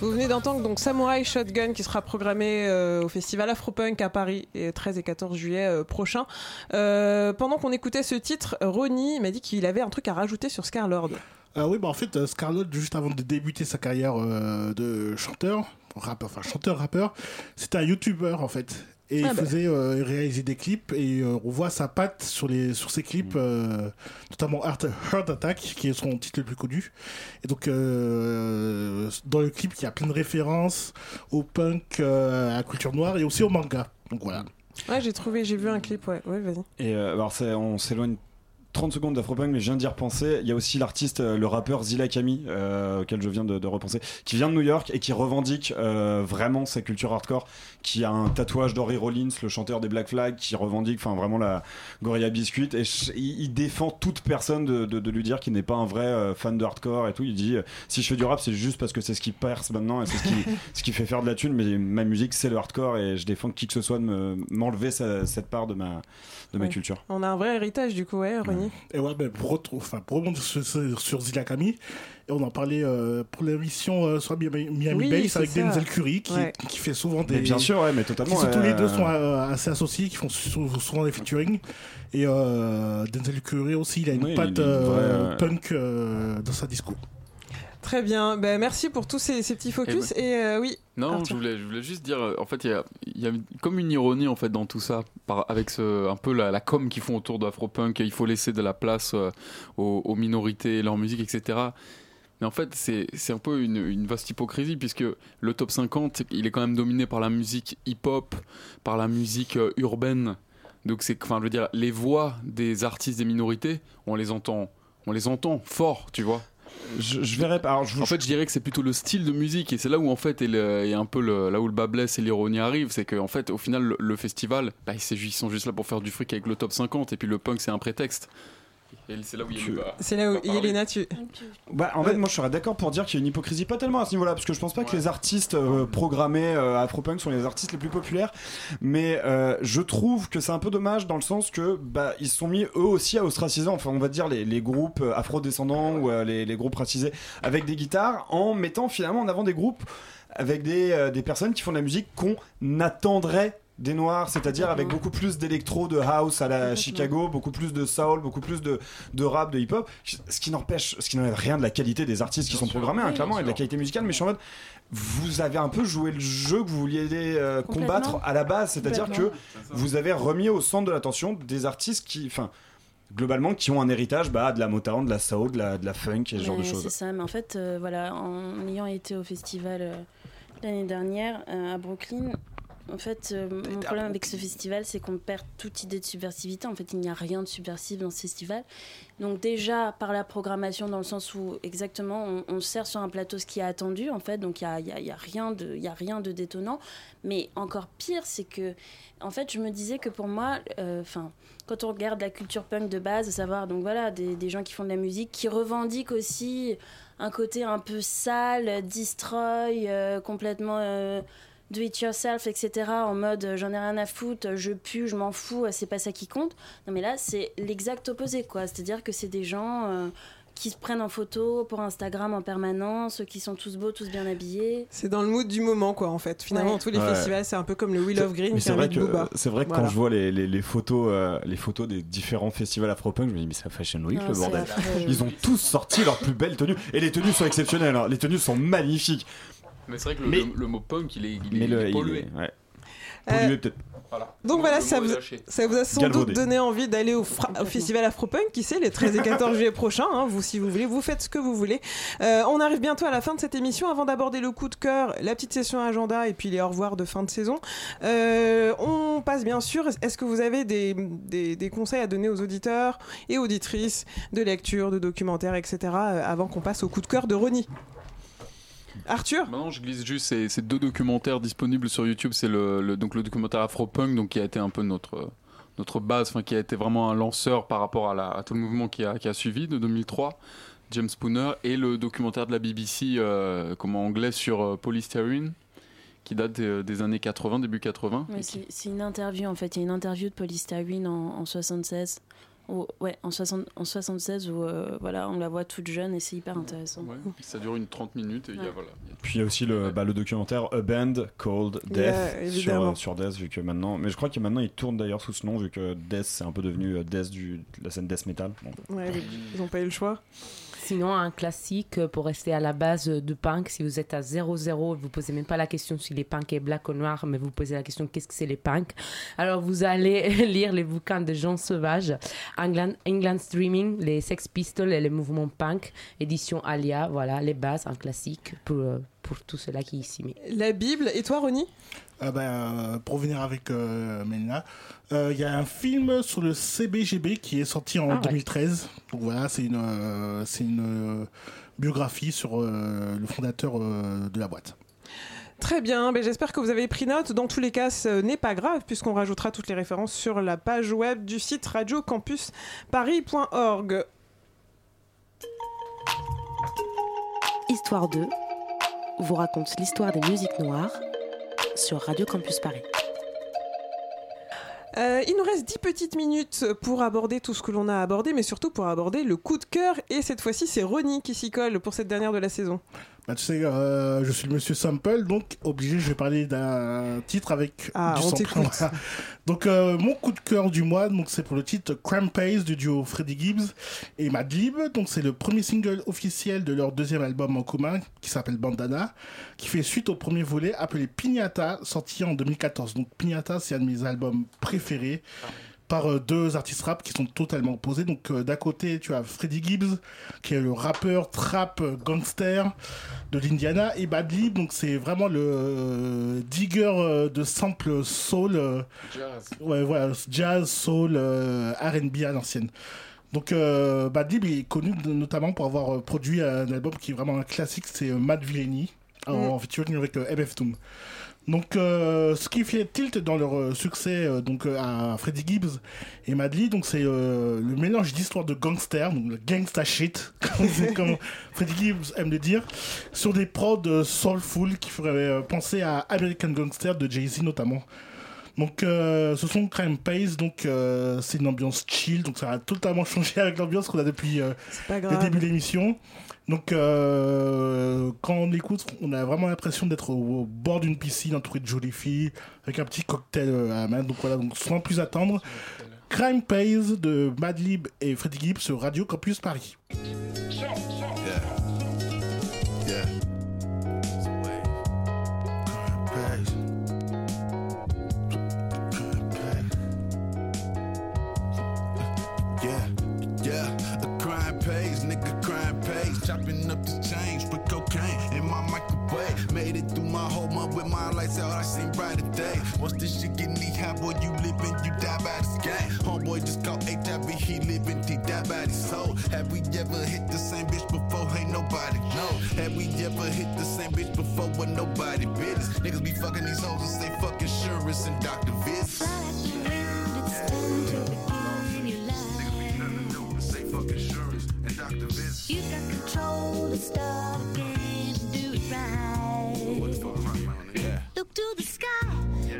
Vous venez d'entendre donc Samurai Shotgun qui sera programmé euh, au festival Afropunk à Paris et 13 et 14 juillet euh, prochain. Euh, pendant qu'on écoutait ce titre, Ronnie m'a dit qu'il avait un truc à rajouter sur Scarlord. Oui, bah en fait, Scarlett, juste avant de débuter sa carrière de chanteur, rappeur, enfin chanteur-rappeur, c'était un YouTuber en fait. Et Ah il bah. faisait euh, réaliser des clips et euh, on voit sa patte sur, les, sur ses clips, euh, notamment Heart, Heart Attack, qui est son titre le plus connu. Et donc, euh, dans le clip, il y a plein de références au punk, euh, à la culture noire et aussi au manga. Donc voilà. Ouais, j'ai trouvé, j'ai vu un clip, ouais, ouais, vas-y. Et euh, alors, on s'éloigne 30 secondes d'Afropunk, mais je viens d'y repenser. Il y a aussi l'artiste, euh, le rappeur Zilla Kami, euh, auquel je viens de, de repenser, qui vient de New York et qui revendique euh, vraiment sa culture hardcore, qui a un tatouage d'Henry Rollins, le chanteur des Black Flag, qui revendique enfin vraiment la Gorilla Biscuit. Et je- il, il défend toute personne de, de- de lui dire qu'il n'est pas un vrai euh, fan de hardcore et tout. Il dit euh, si je fais du rap, c'est juste parce que c'est ce qui perce maintenant et c'est ce qui, [LAUGHS] ce qui fait faire de la thune, mais ma musique, c'est le hardcore et je défends qui que ce soit de me- m'enlever cette part de ma, de ma Ouais. culture. On a un vrai héritage du coup, ouais, Et ouais, ben, pour, enfin, pour rebondir sur, sur, et on en parlait euh, pour l'émission euh, sur Miami, Oui, c'est avec ça. Denzel Curry qui, Ouais. qui fait souvent des. Mais bien sûr, ouais, mais totalement, qui tous les deux sont euh, assez associés, qui font sou- souvent des featuring. Et euh, Denzel Curry aussi, il a une Oui, patte une vraie, punk euh, dans sa disco. Très bien, ben, merci pour tous ces, ces petits focus. Eh Et, euh, oui, Non, je voulais, je voulais juste dire, euh, en fait, il y a, y comme une ironie en fait dans tout ça, par, avec ce, un peu la, la com qu'ils font autour d'Afropunk, il faut laisser de la place euh, aux, aux minorités, leur musique, etc. Mais en fait, c'est c'est un peu une, une vaste hypocrisie, puisque le top 50, il est quand même dominé par la musique hip-hop, par la musique euh, urbaine. Donc, c'est, enfin, je veux dire, les voix des artistes des minorités, on les entend, on les entend fort, tu vois. Je, je verrais pas. En fait, je dirais que c'est plutôt le style de musique et c'est là où en fait est, le- est un peu le- là où le bas blesse et l'ironie arrive, c'est qu'en fait au final le, festival, bah, ils sont juste là pour faire du fric avec le top 50 et puis le punk c'est un prétexte. Et c'est là où il y a le bas. c'est là où Yelena, tu. Bah, en fait, moi je serais d'accord pour dire qu'il y a une hypocrisie, pas tellement à ce niveau-là, parce que je pense pas que les artistes euh, programmés euh, Afropunk sont les artistes les plus populaires, mais euh, je trouve que c'est un peu dommage dans le sens que bah, ils se sont mis eux aussi à ostraciser, enfin on va dire les, les groupes euh, afro-descendants ou euh, les, les groupes racisés avec des guitares, en mettant finalement en avant des groupes avec des, euh, des personnes qui font de la musique qu'on attendrait des noirs, c'est-à-dire avec beaucoup plus d'électro, de house à la Chicago, beaucoup plus de soul, beaucoup plus de, de rap, de hip-hop, ce qui n'empêche, ce qui n'enlève rien de la qualité des artistes qui sont programmés, hein, clairement, et de la qualité musicale, mais je suis en mode, vous avez un peu joué le jeu que vous vouliez euh, combattre à la base, c'est-à-dire que vous avez remis au centre de l'attention des artistes qui, enfin, globalement, qui ont un héritage bah, de la Motown, de la soul, de la, de la funk et ce genre de choses. C'est ça, mais en fait, euh, voilà, en ayant été au festival euh, l'année dernière euh, à Brooklyn, en fait, euh, mon problème avec ce festival, c'est qu'on perd toute idée de subversivité. En fait, il n'y a rien de subversif dans ce festival. Donc déjà, par la programmation, dans le sens où exactement, on, on sert sur un plateau ce qui est attendu, en fait, donc il n'y a, y a- il y a rien de- y a rien de détonnant. Mais encore pire, c'est que, en fait, je me disais que pour moi, euh, enfin, quand on regarde la culture punk de base, à savoir, donc voilà, des, des gens qui font de la musique, qui revendiquent aussi un côté un peu sale, destroy, euh, complètement euh, do it yourself, etc. En mode euh, j'en ai rien à foutre, je pue, je m'en fous, euh, c'est pas ça qui compte. Non mais là c'est l'exact opposé quoi. C'est-à-dire que c'est des gens euh, qui se prennent en photo pour Instagram en permanence, qui sont tous beaux, tous bien habillés. C'est dans le mood du moment, quoi, en fait. Finalement, Ouais. tous les Ouais. festivals, c'est un peu comme le Wheel of Green c'est vrai que c'est vrai que Voilà. quand je vois les, les, les photos euh, les photos des différents festivals afropunk, je me dis mais c'est Fashion Week Non, le bordel. Ils ont tous sorti leurs plus belles tenues et les tenues sont exceptionnelles. hein. Les tenues sont magnifiques. Mais c'est vrai que le, Mais- le- le mot punk il est, il est, Mais il le est il pollué. est- ouais. Euh, Pollué, peut-être Donc voilà, ça vous, est lâché. ça vous a sans Galvaudé. doute donné envie d'aller au, au festival Afropunk, qui sait, les 13 et 14 juillet prochains. hein, vous, si vous voulez, vous faites ce que vous voulez. Euh, on arrive bientôt à la fin de cette émission. Avant d'aborder le coup de cœur, la petite session agenda et puis les au revoir de fin de saison, euh, on passe bien sûr. Est-ce que vous avez des, des- des conseils à donner aux auditeurs et auditrices de lecture, de documentaires, etc. euh, avant qu'on passe au coup de cœur de Ronnie Arthur Maintenant, je glisse juste ces, ces deux documentaires disponibles sur YouTube. C'est le, le- donc le documentaire Afropunk, donc qui a été un peu notre notre base, enfin qui a été vraiment un lanceur par rapport à, la- à tout le mouvement qui a, qui a suivi de 2003. James Spooner et le documentaire de la BBC, euh, comme en anglais sur euh, polystyrene, qui date des, des années 80, début 80. Ouais, c'est c'est une interview en fait. Il y a une interview de Polystyrene en, en 76. Où- ouais, en, 60 en 76 où euh, voilà, on la voit toute jeune et c'est hyper intéressant. Ouais, ça dure une 30 minutes et il y a, Ouais. voilà. Puis il y a aussi le, bah, le documentaire A Band Called Death Yeah, sur, Death, vu que maintenant. Mais je crois que maintenant il tourne d'ailleurs sous ce nom, vu que Death c'est un peu devenu euh, Death du, de la scène Death Metal. Bon. Ouais, ils n'ont pas eu le choix. Sinon, un classique pour rester à la base de punk, si vous êtes à 0-0, vous posez même pas la question si les punks est black ou noir, mais vous posez la question qu'est-ce que c'est les punks? Alors vous allez [LAUGHS] lire les bouquins de Jean Sauvage, England, England Streaming, les Sex Pistols et les mouvements punk, édition Alia, voilà, les bases, un classique pour, euh, pour tout cela qui s'y met. La Bible. Et toi, Ronnie Ah ben, euh, pour venir avec euh, Mélina, euh, il y a un film sur le CBGB qui est sorti en Ah ouais. 2013. Donc voilà, c'est une, euh, c'est une euh, biographie sur euh, le fondateur euh, de la boîte. Très bien, ben j'espère que vous avez pris note. Dans tous les cas, ce n'est pas grave puisqu'on rajoutera toutes les références sur la page web du site radiocampusparis.org. Histoire 2 vous raconte l'histoire des musiques noires sur Radio Campus Paris. Euh, il nous reste 10 petites minutes pour aborder tout ce que l'on a abordé, mais surtout pour aborder le coup de cœur. Et cette fois-ci, c'est Ronnie qui s'y colle pour cette dernière de la saison. Bah, tu sais, euh, je suis le monsieur Sample, donc obligé, je vais parler d'un titre avec Ah, du sample. Donc, euh, mon coup de cœur du mois, donc c'est pour le titre Crampace du duo Freddie Gibbs et Madlib. Donc, c'est le premier single officiel de leur deuxième album en commun qui s'appelle Bandana, qui fait suite au premier volet appelé Pignata, sorti en 2014. Donc, Pignata, c'est un de mes albums préférés par euh, deux artistes rap qui sont totalement opposés. Donc euh, d'un côté, tu as Freddie Gibbs, qui est le rappeur trap euh, gangster de l'Indiana, et Badlib, donc c'est vraiment le euh, digger de sample soul, euh, Jazz. ouais voilà, jazz, soul, euh, R&B à l'ancienne. Donc euh, Bad Lib est connu de- notamment pour avoir produit un album qui est vraiment un classique, c'est Mad Villainy, en, en featuring avec euh, MF Doom. Donc, euh, ce qui fait tilt dans leur euh, succès euh, donc à Freddie Gibbs et Madly, donc c'est euh, le mélange d'histoires de gangsters, donc le gangsta shit, [LAUGHS] comme, Freddie Gibbs aime le dire, sur des prods soulful qui feraient penser à American Gangster de Jay Z notamment. Donc, ce sont Crime Pace, donc c'est une ambiance chill, donc ça a totalement [LAUGHS] changé avec l'ambiance qu'on a depuis le début de l'émission. Donc, euh, quand on écoute, on a vraiment l'impression d'être au, bord d'une piscine entouré de jolies filles, avec un petit cocktail euh, à la main. Donc voilà, donc sans plus attendre, Crime Pays de Madlib et Freddie Gibbs sur Radio Campus Paris. Yeah. Yeah. Crime pays. Chopping up the change, put cocaine in my microwave. Made it through my whole month with my lights out, I seen brighter day. Once this shit get knee high, boy, you living, you die by this game. Homeboy just called HIV, he living, he died by his soul. Have we ever hit the same bitch before? Ain't nobody know. Have we ever hit the same bitch before? When nobody business. Niggas be fucking these hoes and say fuck insurance and doctor visits. You got control to stop and do it right. What's for right. Yeah. Look to the sky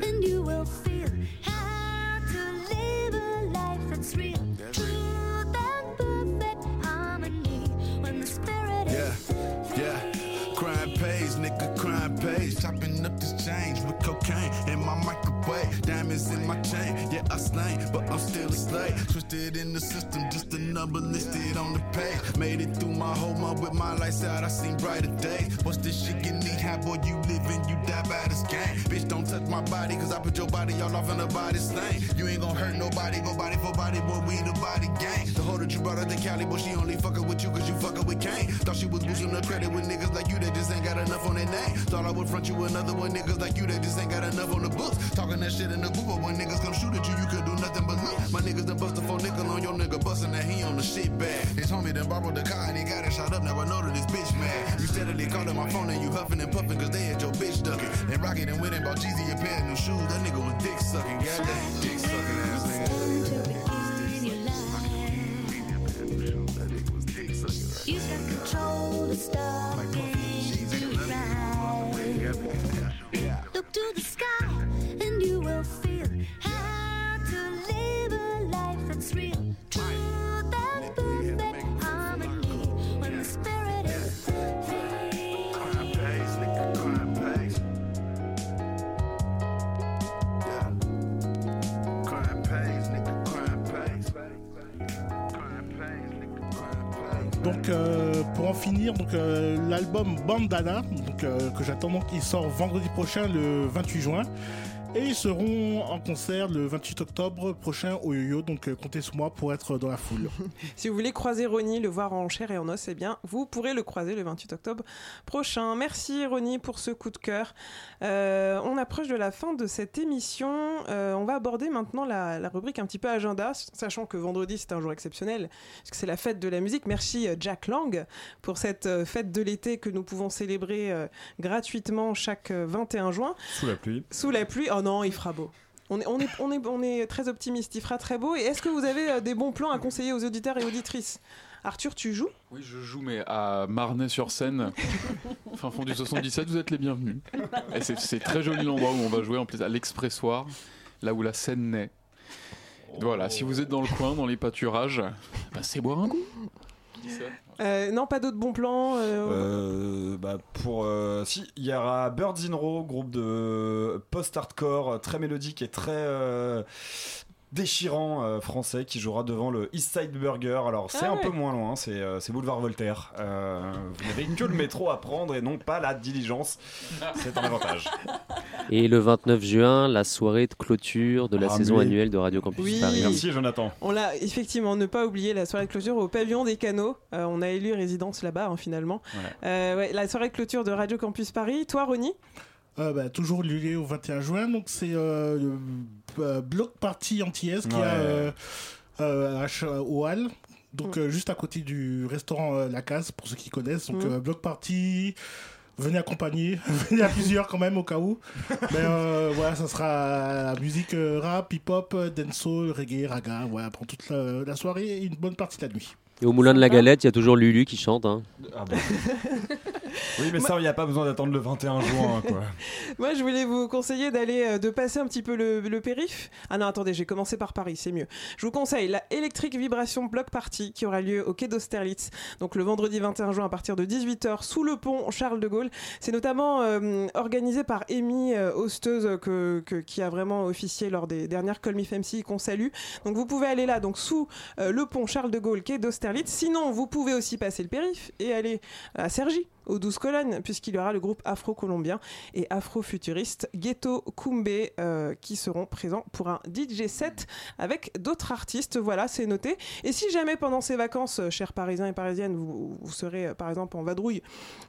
and you will feel how to live a life that's real. Truth and perfect harmony when the spirit Yeah, is. yeah. Crime pays, nigga, crime pays. Chopping up this change with cocaine Diamonds in my chain, yeah, I slain, but I'm still a slay. Twisted in the system, just a number listed on the page. Made it through my whole month with my lights out, I seen brighter days. What's this shit get neat? How boy you living, you die by this game. Bitch, don't touch my body, cause I put your body all off in the body stain. You ain't gonna hurt nobody, go body for body, boy, we the body gang. That you brought her to Cali, but she only fuckin' with you cause you fuckin' with Kane. Thought she was boosting the credit with niggas like you that just ain't got enough on their name. Thought I would front you another one, niggas like you that just ain't got enough on the books. Talking that shit in the booth, but when niggas come shoot at you, you could do nothing but look. My niggas done bust a four nickel on your nigga, bustin' that he on the shit bag. His homie done borrowed the car and he got it shot up, now I know that this bitch mad. You steadily calling my phone and you huffin' and puffing cause they had your bitch duckin'. And Rocket and went bought Jeezy a pair of new shoes, that nigga was dick sucking, goddamn dick sucking donc euh, l'album Bandana, euh, que j'attends donc il sort vendredi prochain le 28 juin. Et ils seront en concert le 28 octobre prochain au Yo-Yo, donc euh, comptez sur moi pour être dans la foule. [LAUGHS] Si vous voulez croiser Ronnie, le voir en chair et en os, eh bien, vous pourrez le croiser le 28 octobre prochain. Merci Ronnie pour ce coup de cœur. Euh, on approche de la fin de cette émission. Euh, on va aborder maintenant la, la rubrique un petit peu agenda, sachant que vendredi c'est un jour exceptionnel, puisque c'est la fête de la musique. Merci Jack Lang pour cette fête de l'été que nous pouvons célébrer gratuitement chaque euh, 21 juin. Sous la pluie. Sous la pluie. Oh non, il fera beau. On est, on, est, on, est, on est très optimiste, il fera très beau. Et est-ce que vous avez euh, des bons plans à conseiller aux auditeurs et auditrices? Arthur, tu joues? Oui, je joue, mais à Marnay-sur-Seine, [LAUGHS] fin fond du 77, vous êtes les bienvenus. Et c'est- très joli l'endroit où on va jouer, en plus à l'expressoir, là où la scène naît. Voilà, si vous êtes dans le coin, dans les pâturages, bah, c'est boire un coup. Qui dit ça Euh, Non, pas d'autres bons plans euh, Euh, bah pour euh, si il y aura Birds in Row groupe de post-hardcore très mélodique et très euh, déchirant euh, français qui jouera devant le East Side Burger alors c'est Ah un peu moins loin c'est euh, boulevard Voltaire Euh, vous n'avez que le métro à prendre et non pas la diligence c'est un avantage [LAUGHS] Et le 29 juin, la soirée de clôture de la Ah, saison mais- annuelle de Radio Campus Oui. Paris. merci Jonathan On l'a effectivement, ne pas oublier la soirée de clôture au pavillon des canaux. Euh, on a élu résidence là-bas hein, finalement. Euh, ouais, la soirée de clôture de Radio Campus Paris. Toi, Ronnie? Euh, bah, toujours lié au 21 juin, donc c'est euh, euh, bloc party antillaise qui Ouais. a euh, euh, à Ch- au Hall. Donc euh, juste à côté du restaurant euh, La Case pour ceux qui connaissent. Donc Mm. euh, bloc party, venez accompagner, [LAUGHS] venez à plusieurs quand même au cas où. Mais euh, voilà, ça sera musique euh, rap, hip-hop, euh, dancehall, reggae, raga. Voilà, pour toute la, la soirée et une bonne partie de la nuit. Et au Moulin de la Galette, il y a toujours Lulu qui chante. hein. Ah [LAUGHS] oui mais ça il n'y a pas besoin d'attendre le 21 juin quoi [LAUGHS] Moi, je voulais vous conseiller d'aller, euh, de passer un petit peu le, le périph. Ah non, attendez, j'ai commencé par Paris, c'est mieux. Je vous conseille la Electric Vibration Block Party qui aura lieu au quai d'Austerlitz, donc le vendredi 21 juin à partir de 18h sous le pont Charles de Gaulle. C'est notamment euh, organisé par Amy, euh, hosteuse que, que- qui a vraiment officié lors des dernières Call Me qu'on salue. Donc vous pouvez aller là, donc sous euh, le pont Charles de Gaulle, quai d'Austerlitz. Sinon, vous pouvez aussi passer le périph et aller à Cergy aux 12 colonnes, puisqu'il y aura le groupe afro-colombien et afro-futuriste Ghetto Kumbe euh, qui seront présents pour un DJ set avec d'autres artistes. Voilà, c'est noté. Et si jamais pendant ces vacances, euh, chers Parisiens et Parisiennes, vous, serez euh, par exemple en vadrouille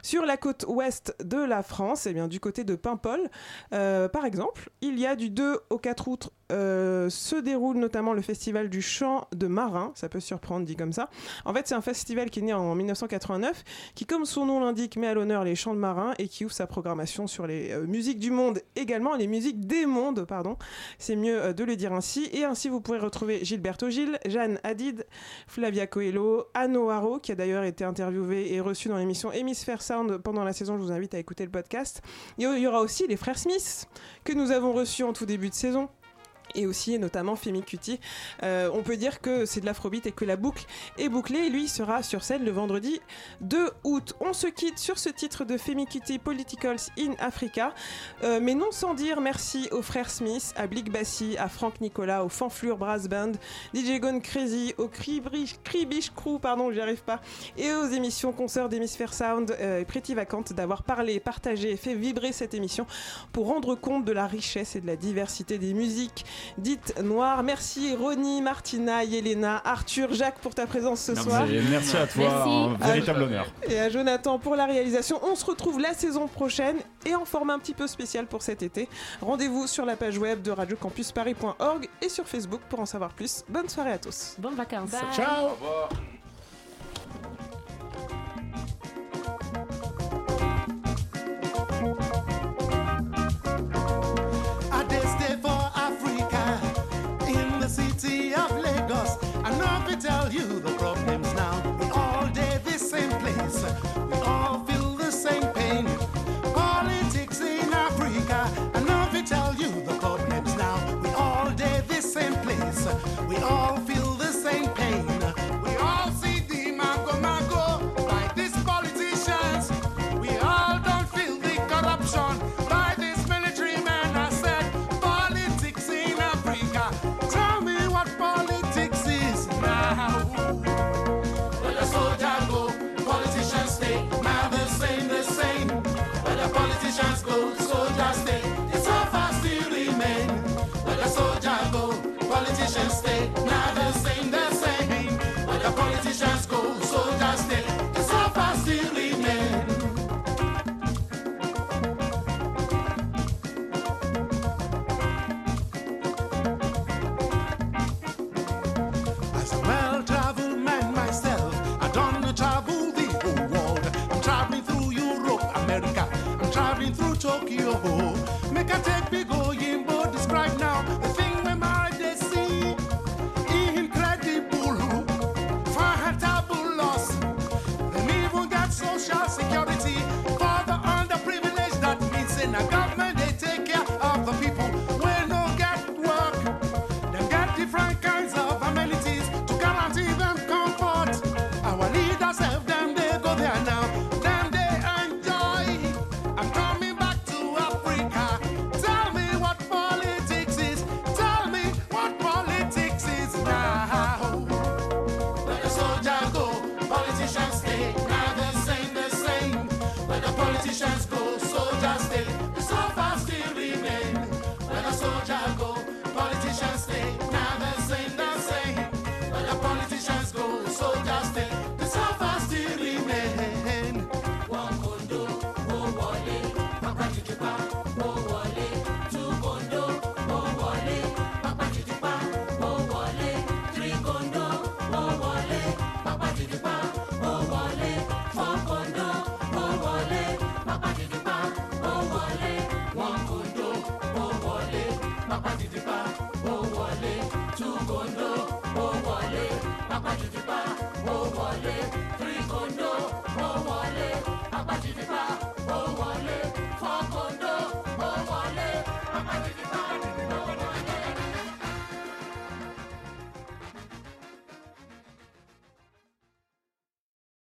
sur la côte ouest de la France, et bien du côté de Paimpol, par exemple, il y a du 2 au 4 août euh, se déroule notamment le festival du chant de marin, ça peut surprendre dit comme ça. En fait, c'est un festival qui est né en 1989, qui, comme son nom l'indique, met à l'honneur les chants de marins et qui ouvre sa programmation sur les euh, musiques du monde également, les musiques des mondes, pardon. C'est mieux euh, de le dire ainsi. Et ainsi, vous pourrez retrouver Gilberto Gil, Jeanne Hadid, Flavia Coelho, Anno Haro, qui a d'ailleurs été interviewé et reçu dans l'émission Hémisphère Sound pendant la saison. Je vous invite à écouter le podcast. Il y aura aussi les frères Smith, que nous avons reçus en tout début de saison et aussi et notamment Femi Kuti. Euh, on peut dire que c'est de l'afrobeat et que la boucle est bouclée. Et lui sera sur scène le vendredi 2 août. On se quitte sur ce titre de Femi Kuti, Politicals in Africa. Euh, mais non sans dire merci aux frères Smith, à Blick Bassi, à Franck Nicolas, au Fanflure Brass Band, DJ Gone Crazy, au Cribish Crew, pardon, j'y arrive pas, et aux émissions concerts d'Hémisphère Sound euh, et Pretty Vacante d'avoir parlé, partagé et fait vibrer cette émission pour rendre compte de la richesse et de la diversité des musiques dites noires. Merci Ronnie, Martina, Yelena, Arthur, Jacques pour ta présence ce Merci, soir. merci à toi, Merci. un véritable À- honneur. Et à Jonathan pour la réalisation. On se retrouve la saison prochaine et en format un petit peu spécial pour cet été. Rendez-vous sur la page web de radiocampusparis.org et sur Facebook pour en savoir plus. Bonne soirée à tous. Bonnes vacances. Ciao. I